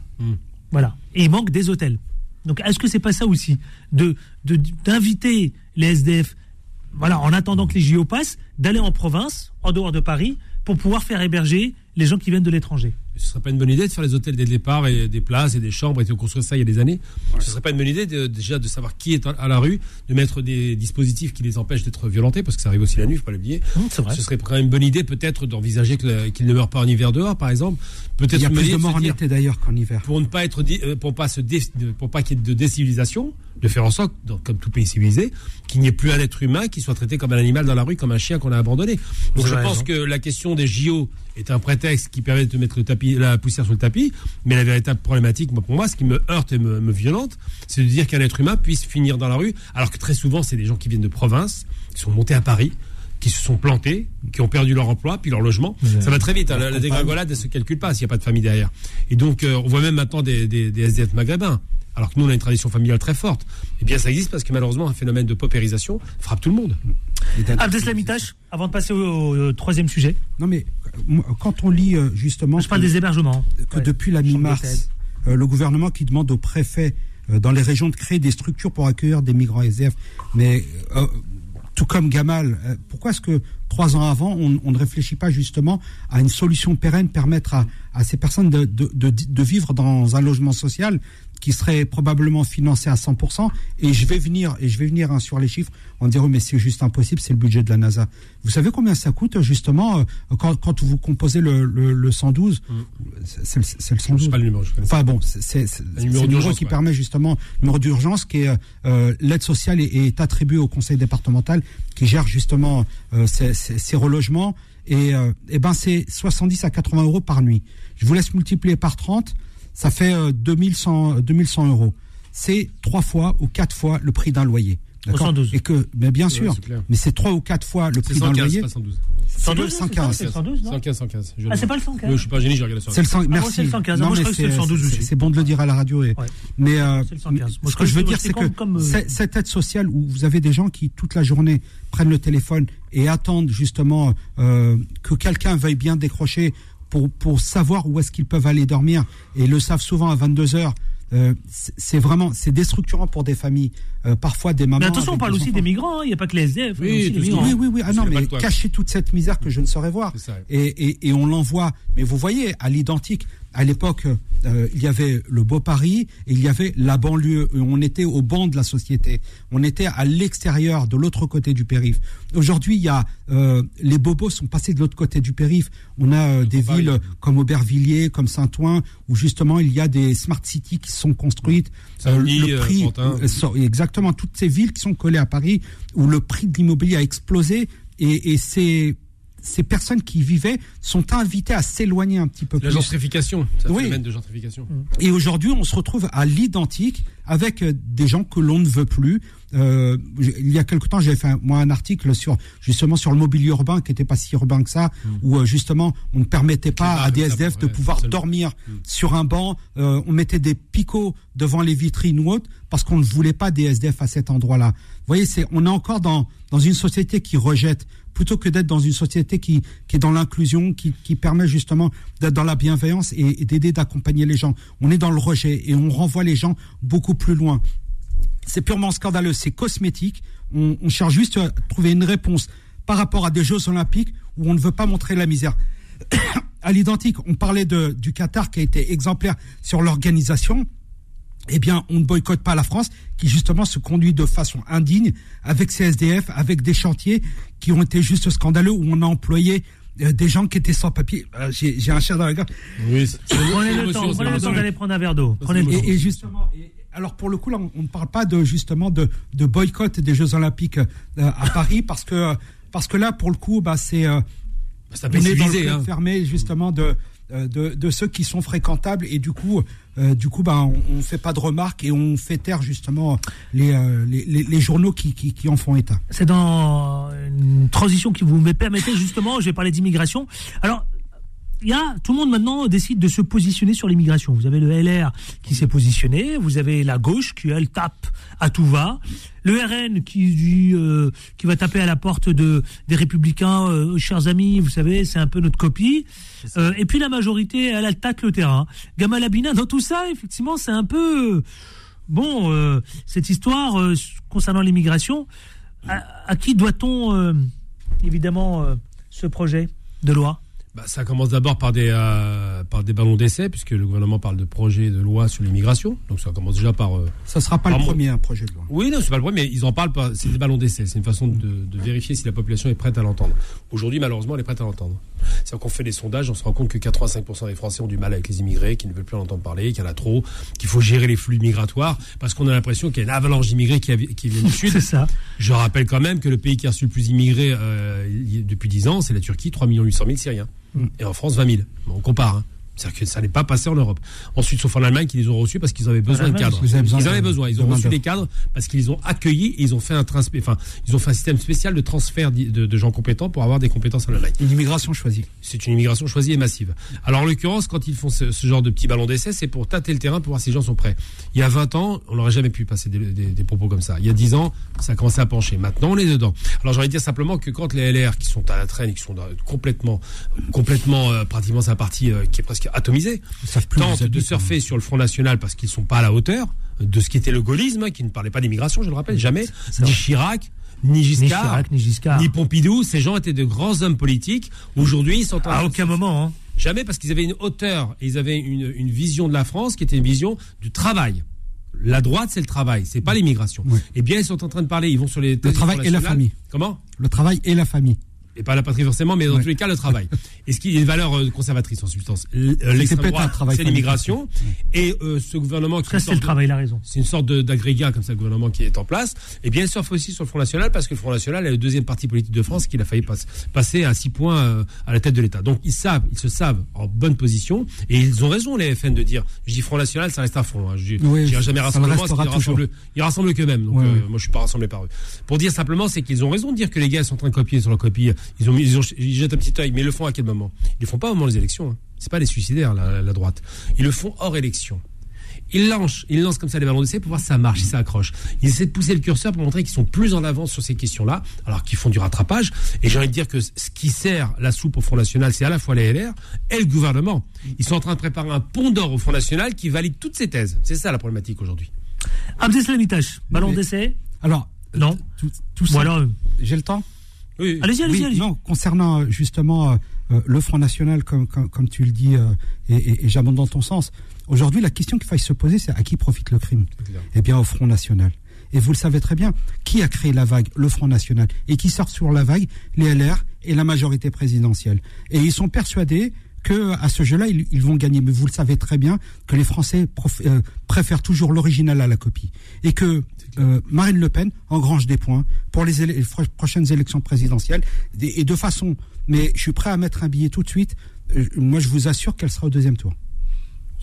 Voilà. Et il manque des hôtels. Donc, est-ce que c'est pas ça aussi de de- d'inviter les SDF, voilà, en attendant que les JO passent, d'aller en province, en dehors de Paris, pour pouvoir faire héberger les gens qui viennent de l'étranger? Ce serait pas une bonne idée de faire les hôtels dès le départ et des places et des chambres et de construire ça il y a des années. Ce serait pas une bonne idée de- déjà de savoir qui est à- la rue, de mettre des dispositifs qui les empêchent d'être violentés parce que ça arrive aussi la nuit, faut pas l'oublier. vrai. Ce serait quand même une bonne idée peut-être d'envisager qu'ils ne meurent pas en hiver dehors, par exemple. Peut-être Il y a une plus de morts en été d'ailleurs qu'en hiver. pour ne pas être euh, pour pas se dé- pour pas qu'il y ait de décivilisation, de faire en sorte, comme tout pays civilisé, qu'il n'y ait plus un être humain qui soit traité comme un animal dans la rue, comme un chien qu'on a abandonné. Donc Vous je pense raison. que la question des JO est un prétexte qui permet de mettre le tapis, la poussière sur le tapis, mais la véritable problématique, moi, pour moi, ce qui me heurte et me, me violente, c'est de dire qu'un être humain puisse finir dans la rue, alors que très souvent, c'est des gens qui viennent de province, qui sont montés à Paris, qui se sont plantés, qui ont perdu leur emploi, puis leur logement. Ça va très vite. hein. La, la dégringolade, elle se calcule pas s'il n'y a pas de famille derrière. Et donc, euh, on voit même maintenant des, des, des SDF maghrébins. Alors que nous, on a une tradition familiale très forte. Eh bien, ça existe parce que malheureusement, un phénomène de paupérisation frappe tout le monde. Et d'un- Abdeslam Itache, avant de passer au, au- au troisième sujet, Non mais euh, quand on lit euh, justement je parle que- des hébergements. que Ouais. depuis la mi-mars, euh, le gouvernement qui demande aux préfets euh, dans les régions de créer des structures pour accueillir des migrants SDF. Mais euh, tout comme Gamal, euh, pourquoi est-ce que trois ans avant, on, ne réfléchit pas justement à une solution pérenne, permettre à, ces personnes de vivre dans un logement social qui serait probablement financé à 100%. Et je vais venir, et je vais venir hein, sur les chiffres en disant mais c'est juste impossible, c'est le budget de la NASA. Vous savez combien ça coûte justement euh, quand, quand vous composez le, le, le 112 C'est le, c'est le Je ne 112. sais pas le numéro, je. Enfin bon, c'est numéro le numéro d'urgence, qui ouais. permet justement, le numéro d'urgence qui est euh, l'aide sociale est, est attribuée au conseil départemental qui gère justement euh, ces, ces- ces relogements et, euh, eh ben c'est 70 à 80 euros par nuit. Je vous laisse multiplier par 30, ça fait euh, 2100, 2100 euros. C'est trois fois ou quatre fois le prix d'un loyer. D'accord 112. Et que, mais bien sûr, c'est clair. mais c'est trois ou quatre fois le prix d'un 115, loyer. pas 112. C'est le 112, c'est 115. ça, c'est le 112, non 115, 115. je Ah, c'est pas le 115 Oui, je suis pas génie, j'ai regardé ça. C'est le 100, moi, merci. c'est le 115. Non, Moi, je mais crois que c'est le 112 c'est- aussi. C'est bon de le dire à la radio. et- Ouais. Mais euh, 115. Moi, ce que je veux dire, c'est que comme- euh, cette aide sociale où vous avez des gens qui toute la journée prennent le téléphone et attendent justement euh, que quelqu'un veuille bien décrocher pour, pour savoir où est-ce qu'ils peuvent aller dormir et ils le savent souvent à 22 heures. Euh, c'est vraiment c'est déstructurant pour des familles. Euh, parfois des mamans. Mais attention, on parle des aussi enfants. des migrants, hein. il n'y a pas que les SDF, Oui, aussi. Oui, oui, oui. Ah non, mais cacher toute cette misère que je ne saurais voir. C'est ça. Et, et, et on l'envoie. Mais vous voyez, à l'identique, à l'époque, euh, il y avait le beau Paris et il y avait la banlieue. On était au banc de la société. On était à l'extérieur, de l'autre côté du périph. Aujourd'hui, il y a euh, les bobos sont passés de l'autre côté du périph. On a euh, des Paris. villes comme Aubervilliers, comme Saint-Ouen, où justement il y a des smart cities qui sont construites. Le euh, prix, euh, so- exactement, toutes ces villes qui sont collées à Paris, où le prix de l'immobilier a explosé et, et ces, ces personnes qui y vivaient sont invitées à s'éloigner un petit peu La plus. gentrification, c'est un Oui. phénomène de gentrification. Et aujourd'hui, on se retrouve à l'identique avec euh, des gens que l'on ne veut plus. Euh, il y a quelque temps, j'avais fait un, moi un article sur justement sur le mobilier urbain qui était pas si urbain que ça, où euh, justement on ne permettait pas à des ça, SDF de ouais, pouvoir dormir sur un banc. Euh, on mettait des picots devant les vitrines ou autres parce qu'on ne voulait pas des SDF à cet endroit-là. Vous voyez, c'est on est encore dans dans une société qui rejette plutôt que d'être dans une société qui, est dans l'inclusion, qui, permet justement d'être dans la bienveillance et, et d'aider, d'accompagner les gens. On est dans le rejet et on renvoie les gens beaucoup plus loin. C'est purement scandaleux, c'est cosmétique. On, on cherche juste à trouver une réponse par rapport à des Jeux olympiques où on ne veut pas montrer la misère. [coughs] à l'identique, on parlait de, du Qatar qui a été exemplaire sur l'organisation eh bien, on ne boycotte pas la France, qui justement se conduit de façon indigne avec ses SDF, avec des chantiers qui ont été juste scandaleux, où on a employé euh, des gens qui étaient sans papier. Euh, J'ai j'ai un chat dans la gorge. Oui, Prenez le temps, prenez le temps d'aller prendre un verre d'eau. Et, et justement, et- alors pour le coup, là, on on ne parle pas de justement de, de boycott des Jeux Olympiques euh, à Paris, parce que parce que là, pour le coup, bah, c'est euh, on est dans le hein. fermé justement de, euh, de de ceux qui sont fréquentables et du coup euh, du coup bah on, on fait pas de remarques et on fait taire justement les euh, les, journaux qui, qui en font état. C'est dans une transition qui vous me permettez justement, je vais parler d'immigration. Alors, il y a, tout le monde maintenant décide de se positionner sur l'immigration. Vous avez le LR qui s'est positionné, vous avez la gauche qui elle tape à tout va, le RN qui dit, euh, qui va taper à la porte de des républicains, euh, chers amis, vous savez, c'est un peu notre copie. Euh, et puis la majorité, elle attaque le terrain. Gamal Abina, dans tout ça, effectivement, c'est un peu bon euh, cette histoire euh, concernant l'immigration. À, à qui doit-on euh, évidemment euh, ce projet de loi? Bah, ça commence d'abord par des euh, par des ballons d'essai, puisque le gouvernement parle de projet de loi sur l'immigration. Donc ça commence déjà par. euh, Ça sera pas le premier un projet de loi. Oui, non, c'est pas le problème, mais ils en parlent pas. C'est des ballons d'essai. C'est une façon de, de vérifier si la population est prête à l'entendre. Aujourd'hui, malheureusement, elle est prête à l'entendre. C'est-à-dire qu'on fait des sondages, on se rend compte que 85% des Français ont du mal avec les immigrés, qu'ils ne veulent plus en entendre parler, qu'il y en a trop, qu'il faut gérer les flux migratoires, parce qu'on a l'impression qu'il y a une avalanche d'immigrés qui, viennent du [laughs] Sud. C'est ça. Je rappelle quand même que le pays qui a reçu le plus immigrés euh, depuis 10 ans, c'est la Turquie, 3 800 000 Syriens. Et en France, 20 000. Bon, on compare. Hein. C'est-à-dire que ça n'est pas passé en Europe. Ensuite, sauf en Allemagne, qui les ont reçus parce qu'ils avaient besoin de cadres. besoin ils avaient besoin. Ils ont reçu des cadres parce qu'ils ont accueilli et ils ont fait un transp- enfin, ils ont fait un système spécial de transfert de, de gens compétents pour avoir des compétences en Allemagne. Une immigration choisie. C'est une immigration choisie et massive. Alors, en l'occurrence, quand ils font ce, ce genre de petits ballons d'essai, c'est pour tâter le terrain pour voir si les gens sont prêts. Il y a 20 ans, on n'aurait jamais pu passer des, des- des propos comme ça. Il y a 10 ans, ça a commencé à pencher. Maintenant, on est dedans. Alors, j'ai envie de dire simplement que quand les LR qui sont à la traîne et qui sont complètement, complètement, euh, pratiquement, c'est un parti euh, qui est presque atomisé, Ils savent plus où tentent de surfer sur le Front National parce qu'ils sont pas à la hauteur de ce qui était le gaullisme, hein, qui ne parlait pas d'immigration, je le rappelle, jamais, ni Chirac, ni Ni Giscard, Chirac, ni Giscard. ni Pompidou, ces gens étaient de grands hommes politiques. Aujourd'hui, ils sont en À aucun moment. Hein. Jamais parce qu'ils avaient une hauteur ils avaient une, une vision de la France qui était une vision du travail. La droite, c'est le travail, c'est pas l'immigration. Oui. Eh bien, ils sont en train de parler, ils vont sur les du travail et la famille. Comment? Le travail et la famille. Et pas la patrie forcément, mais dans Ouais. tous les cas, le travail. [laughs] Et ce qui est une valeur euh, conservatrice en substance. Euh, L'extrême droite, travail c'est l'immigration. Et euh, ce gouvernement qui Ça, c'est le travail, il a raison. c'est une sorte d'agrégat comme ça, le gouvernement qui est en place. Et bien, surfe aussi sur le Front National parce que le Front National est le deuxième parti politique de France qui a failli passe- passer à six points à la tête de l'État. Donc, ils savent, ils se savent en bonne position et ils ont raison, les FN, de dire, je dis Front National, ça reste un front. Hein. Je dis, Oui, je jamais le rassemblement, parce qu'ils rassemblent, ils rassemblent qu'eux-mêmes. Donc, euh, moi, je suis pas rassemblé par eux. Pour dire simplement, c'est qu'ils ont raison de dire que les gars sont en train de copier sur leur copie. Ils ont, mis- ils ont, ils jettent un petit œil, mais ils le font à quel moment? Ils le font pas au moment des élections. Hein. C'est pas les suicidaires, la, la droite. Ils le font hors élection. Ils lancent, ils lancent comme ça les ballons d'essai pour voir si ça marche, si ça accroche. Ils essaient de pousser le curseur pour montrer qu'ils sont plus en avance sur ces questions-là, alors qu'ils font du rattrapage. Et j'ai envie de dire que ce qui sert la soupe au Front National, c'est à la fois les LR et le gouvernement. Ils sont en train de préparer un pont d'or au Front National qui valide toutes ces thèses. C'est ça la problématique aujourd'hui. Abdeslam Itache, ballon d'essai? Alors, Non. tout, tout ça. Voilà. J'ai le temps? Oui. Allez-y, allez-y, Oui, allez-y. non, concernant euh, justement euh, euh, le Front National, comme, comme, comme tu le dis, euh, et, et, et j'abonde dans ton sens, aujourd'hui, la question qu'il faille se poser, c'est à qui profite le crime? Eh bien, au Front National. Et vous le savez très bien, qui a créé la vague? Le Front National. Et qui sort sur la vague? Les LR et la majorité présidentielle. Et ils sont persuadés que à ce jeu-là, ils, ils vont gagner. Mais vous le savez très bien que les Français prof- euh, préfèrent toujours l'original à la copie. Et que euh, Marine Le Pen engrange des points pour les, prochaines élections présidentielles. Et, de façon... Mais je suis prêt à mettre un billet tout de suite. Euh, moi, je vous assure qu'elle sera au deuxième tour.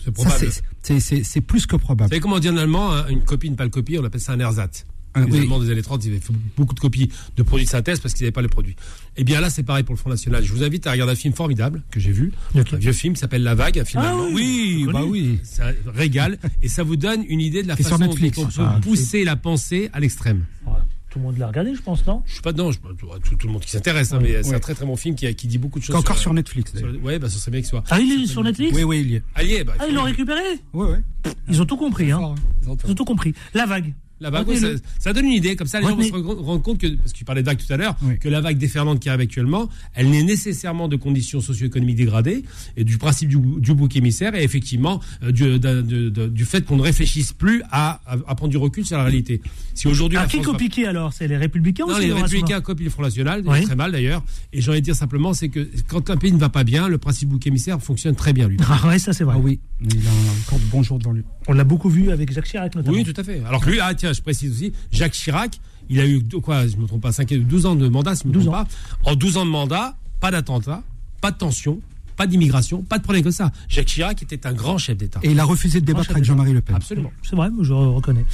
C'est probable. c'est- plus que Vous probable. savez comment on dit en allemand hein, Une copie, une pas le copie, on appelle ça un ersatz. Ah, les oui. Allemands des années 30, ils avaient fait beaucoup de copies de produits de synthèse parce qu'ils n'avaient pas les produits. Eh bien là, c'est pareil pour le Front National. Je vous invite à regarder un film formidable que j'ai vu, Ok. un vieux film qui s'appelle La Vague, un film Ah allemand. oui, bah oui. Ça régale et ça vous donne une idée de la façon dont on peut pousser la pensée à l'extrême. Voilà. Tout le monde l'a regardé, je pense, non? Je suis pas dedans, je, tout, tout le monde qui s'intéresse, hein, mais c'est un très très bon film qui, qui dit beaucoup de choses. Encore sur Netflix. sur le- ouais, bah ça serait bien que ce soit. Ah, il est sur Netflix? Oui, oui, il y est. Bah, Ah, ils l'ont récupéré? Ouais, ouais. Ils ont tout compris, hein. Fort, hein. Ils ont tout compris. La vague. La vague, ouais, ça, donne une idée, comme ça les gens vont se rendre compte que, parce que tu parlais de vague tout à l'heure, Oui. que la vague déferlante qui arrive actuellement, elle n'est nécessairement de conditions socio-économiques dégradées et du principe du, du bouc émissaire et effectivement euh, du, d'un- de- de- du fait qu'on ne réfléchisse plus à, à, à prendre du recul sur la réalité. Si aujourd'hui Ah, la qui France va- copie qui alors? C'est les Républicains ou non, c'est les le républicains copient le Front National, Oui. très mal d'ailleurs. Et j'ai envie de dire simplement, c'est que quand un pays ne va pas bien, le principe bouc émissaire fonctionne très bien, lui. Ah ouais, ça c'est vrai. Ah oui, il a encore de bons jours devant lui. On l'a beaucoup vu avec Jacques Chirac notamment. Oui, tout à fait. Alors que lui, ah tiens, je précise aussi, Jacques Chirac, il a eu de quoi, je me trompe pas, 5, 12 ans de mandat, si je me 12 trompe ans. pas. En 12 ans de mandat, pas d'attentat, pas de tension, pas d'immigration, pas de problème que ça. Jacques Chirac était un grand chef d'État. Et il a refusé de débattre avec. Jean-Marie Le Pen. Absolument. C'est vrai, je reconnais.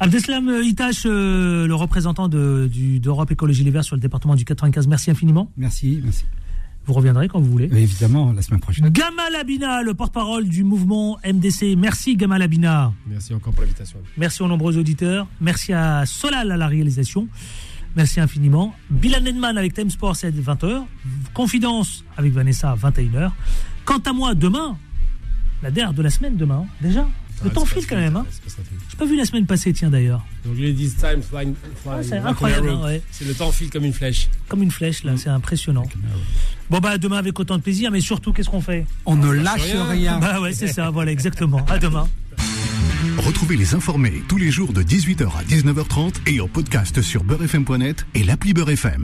Abdeslam Itache, euh, le représentant de- d'Europe Écologie Les Verts sur le département du 95, merci infiniment. Merci, merci. Vous reviendrez quand vous voulez. Et évidemment, la semaine prochaine. Gamal Abina, le porte-parole du mouvement MDC. Merci Gamal Abina. Merci encore pour l'invitation. Merci aux nombreux auditeurs. Merci à Solal à la réalisation. Merci infiniment. Bilan Edman avec Time Sport, c'est 20h. Confidence avec Vanessa, 21h. Quant à moi, demain, la dernière de la semaine, demain, hein, déjà. Le temps file quand même. Hein. J'ai pas vu la semaine passée, tiens d'ailleurs. Donc, Ladies Time Flying. Ah, flying c'est incroyable, ouais. C'est le temps file comme une flèche. Comme une flèche, là, c'est impressionnant. Bon, bah, demain avec autant de plaisir, mais surtout, qu'est-ce qu'on fait? On ne lâche rien. rien. Bah, ouais, c'est ça, voilà, exactement. À demain. [laughs] Retrouvez les informés tous les jours de 18h à 19h30 et en podcast sur beurrefm.net et l'appli Beurrefm.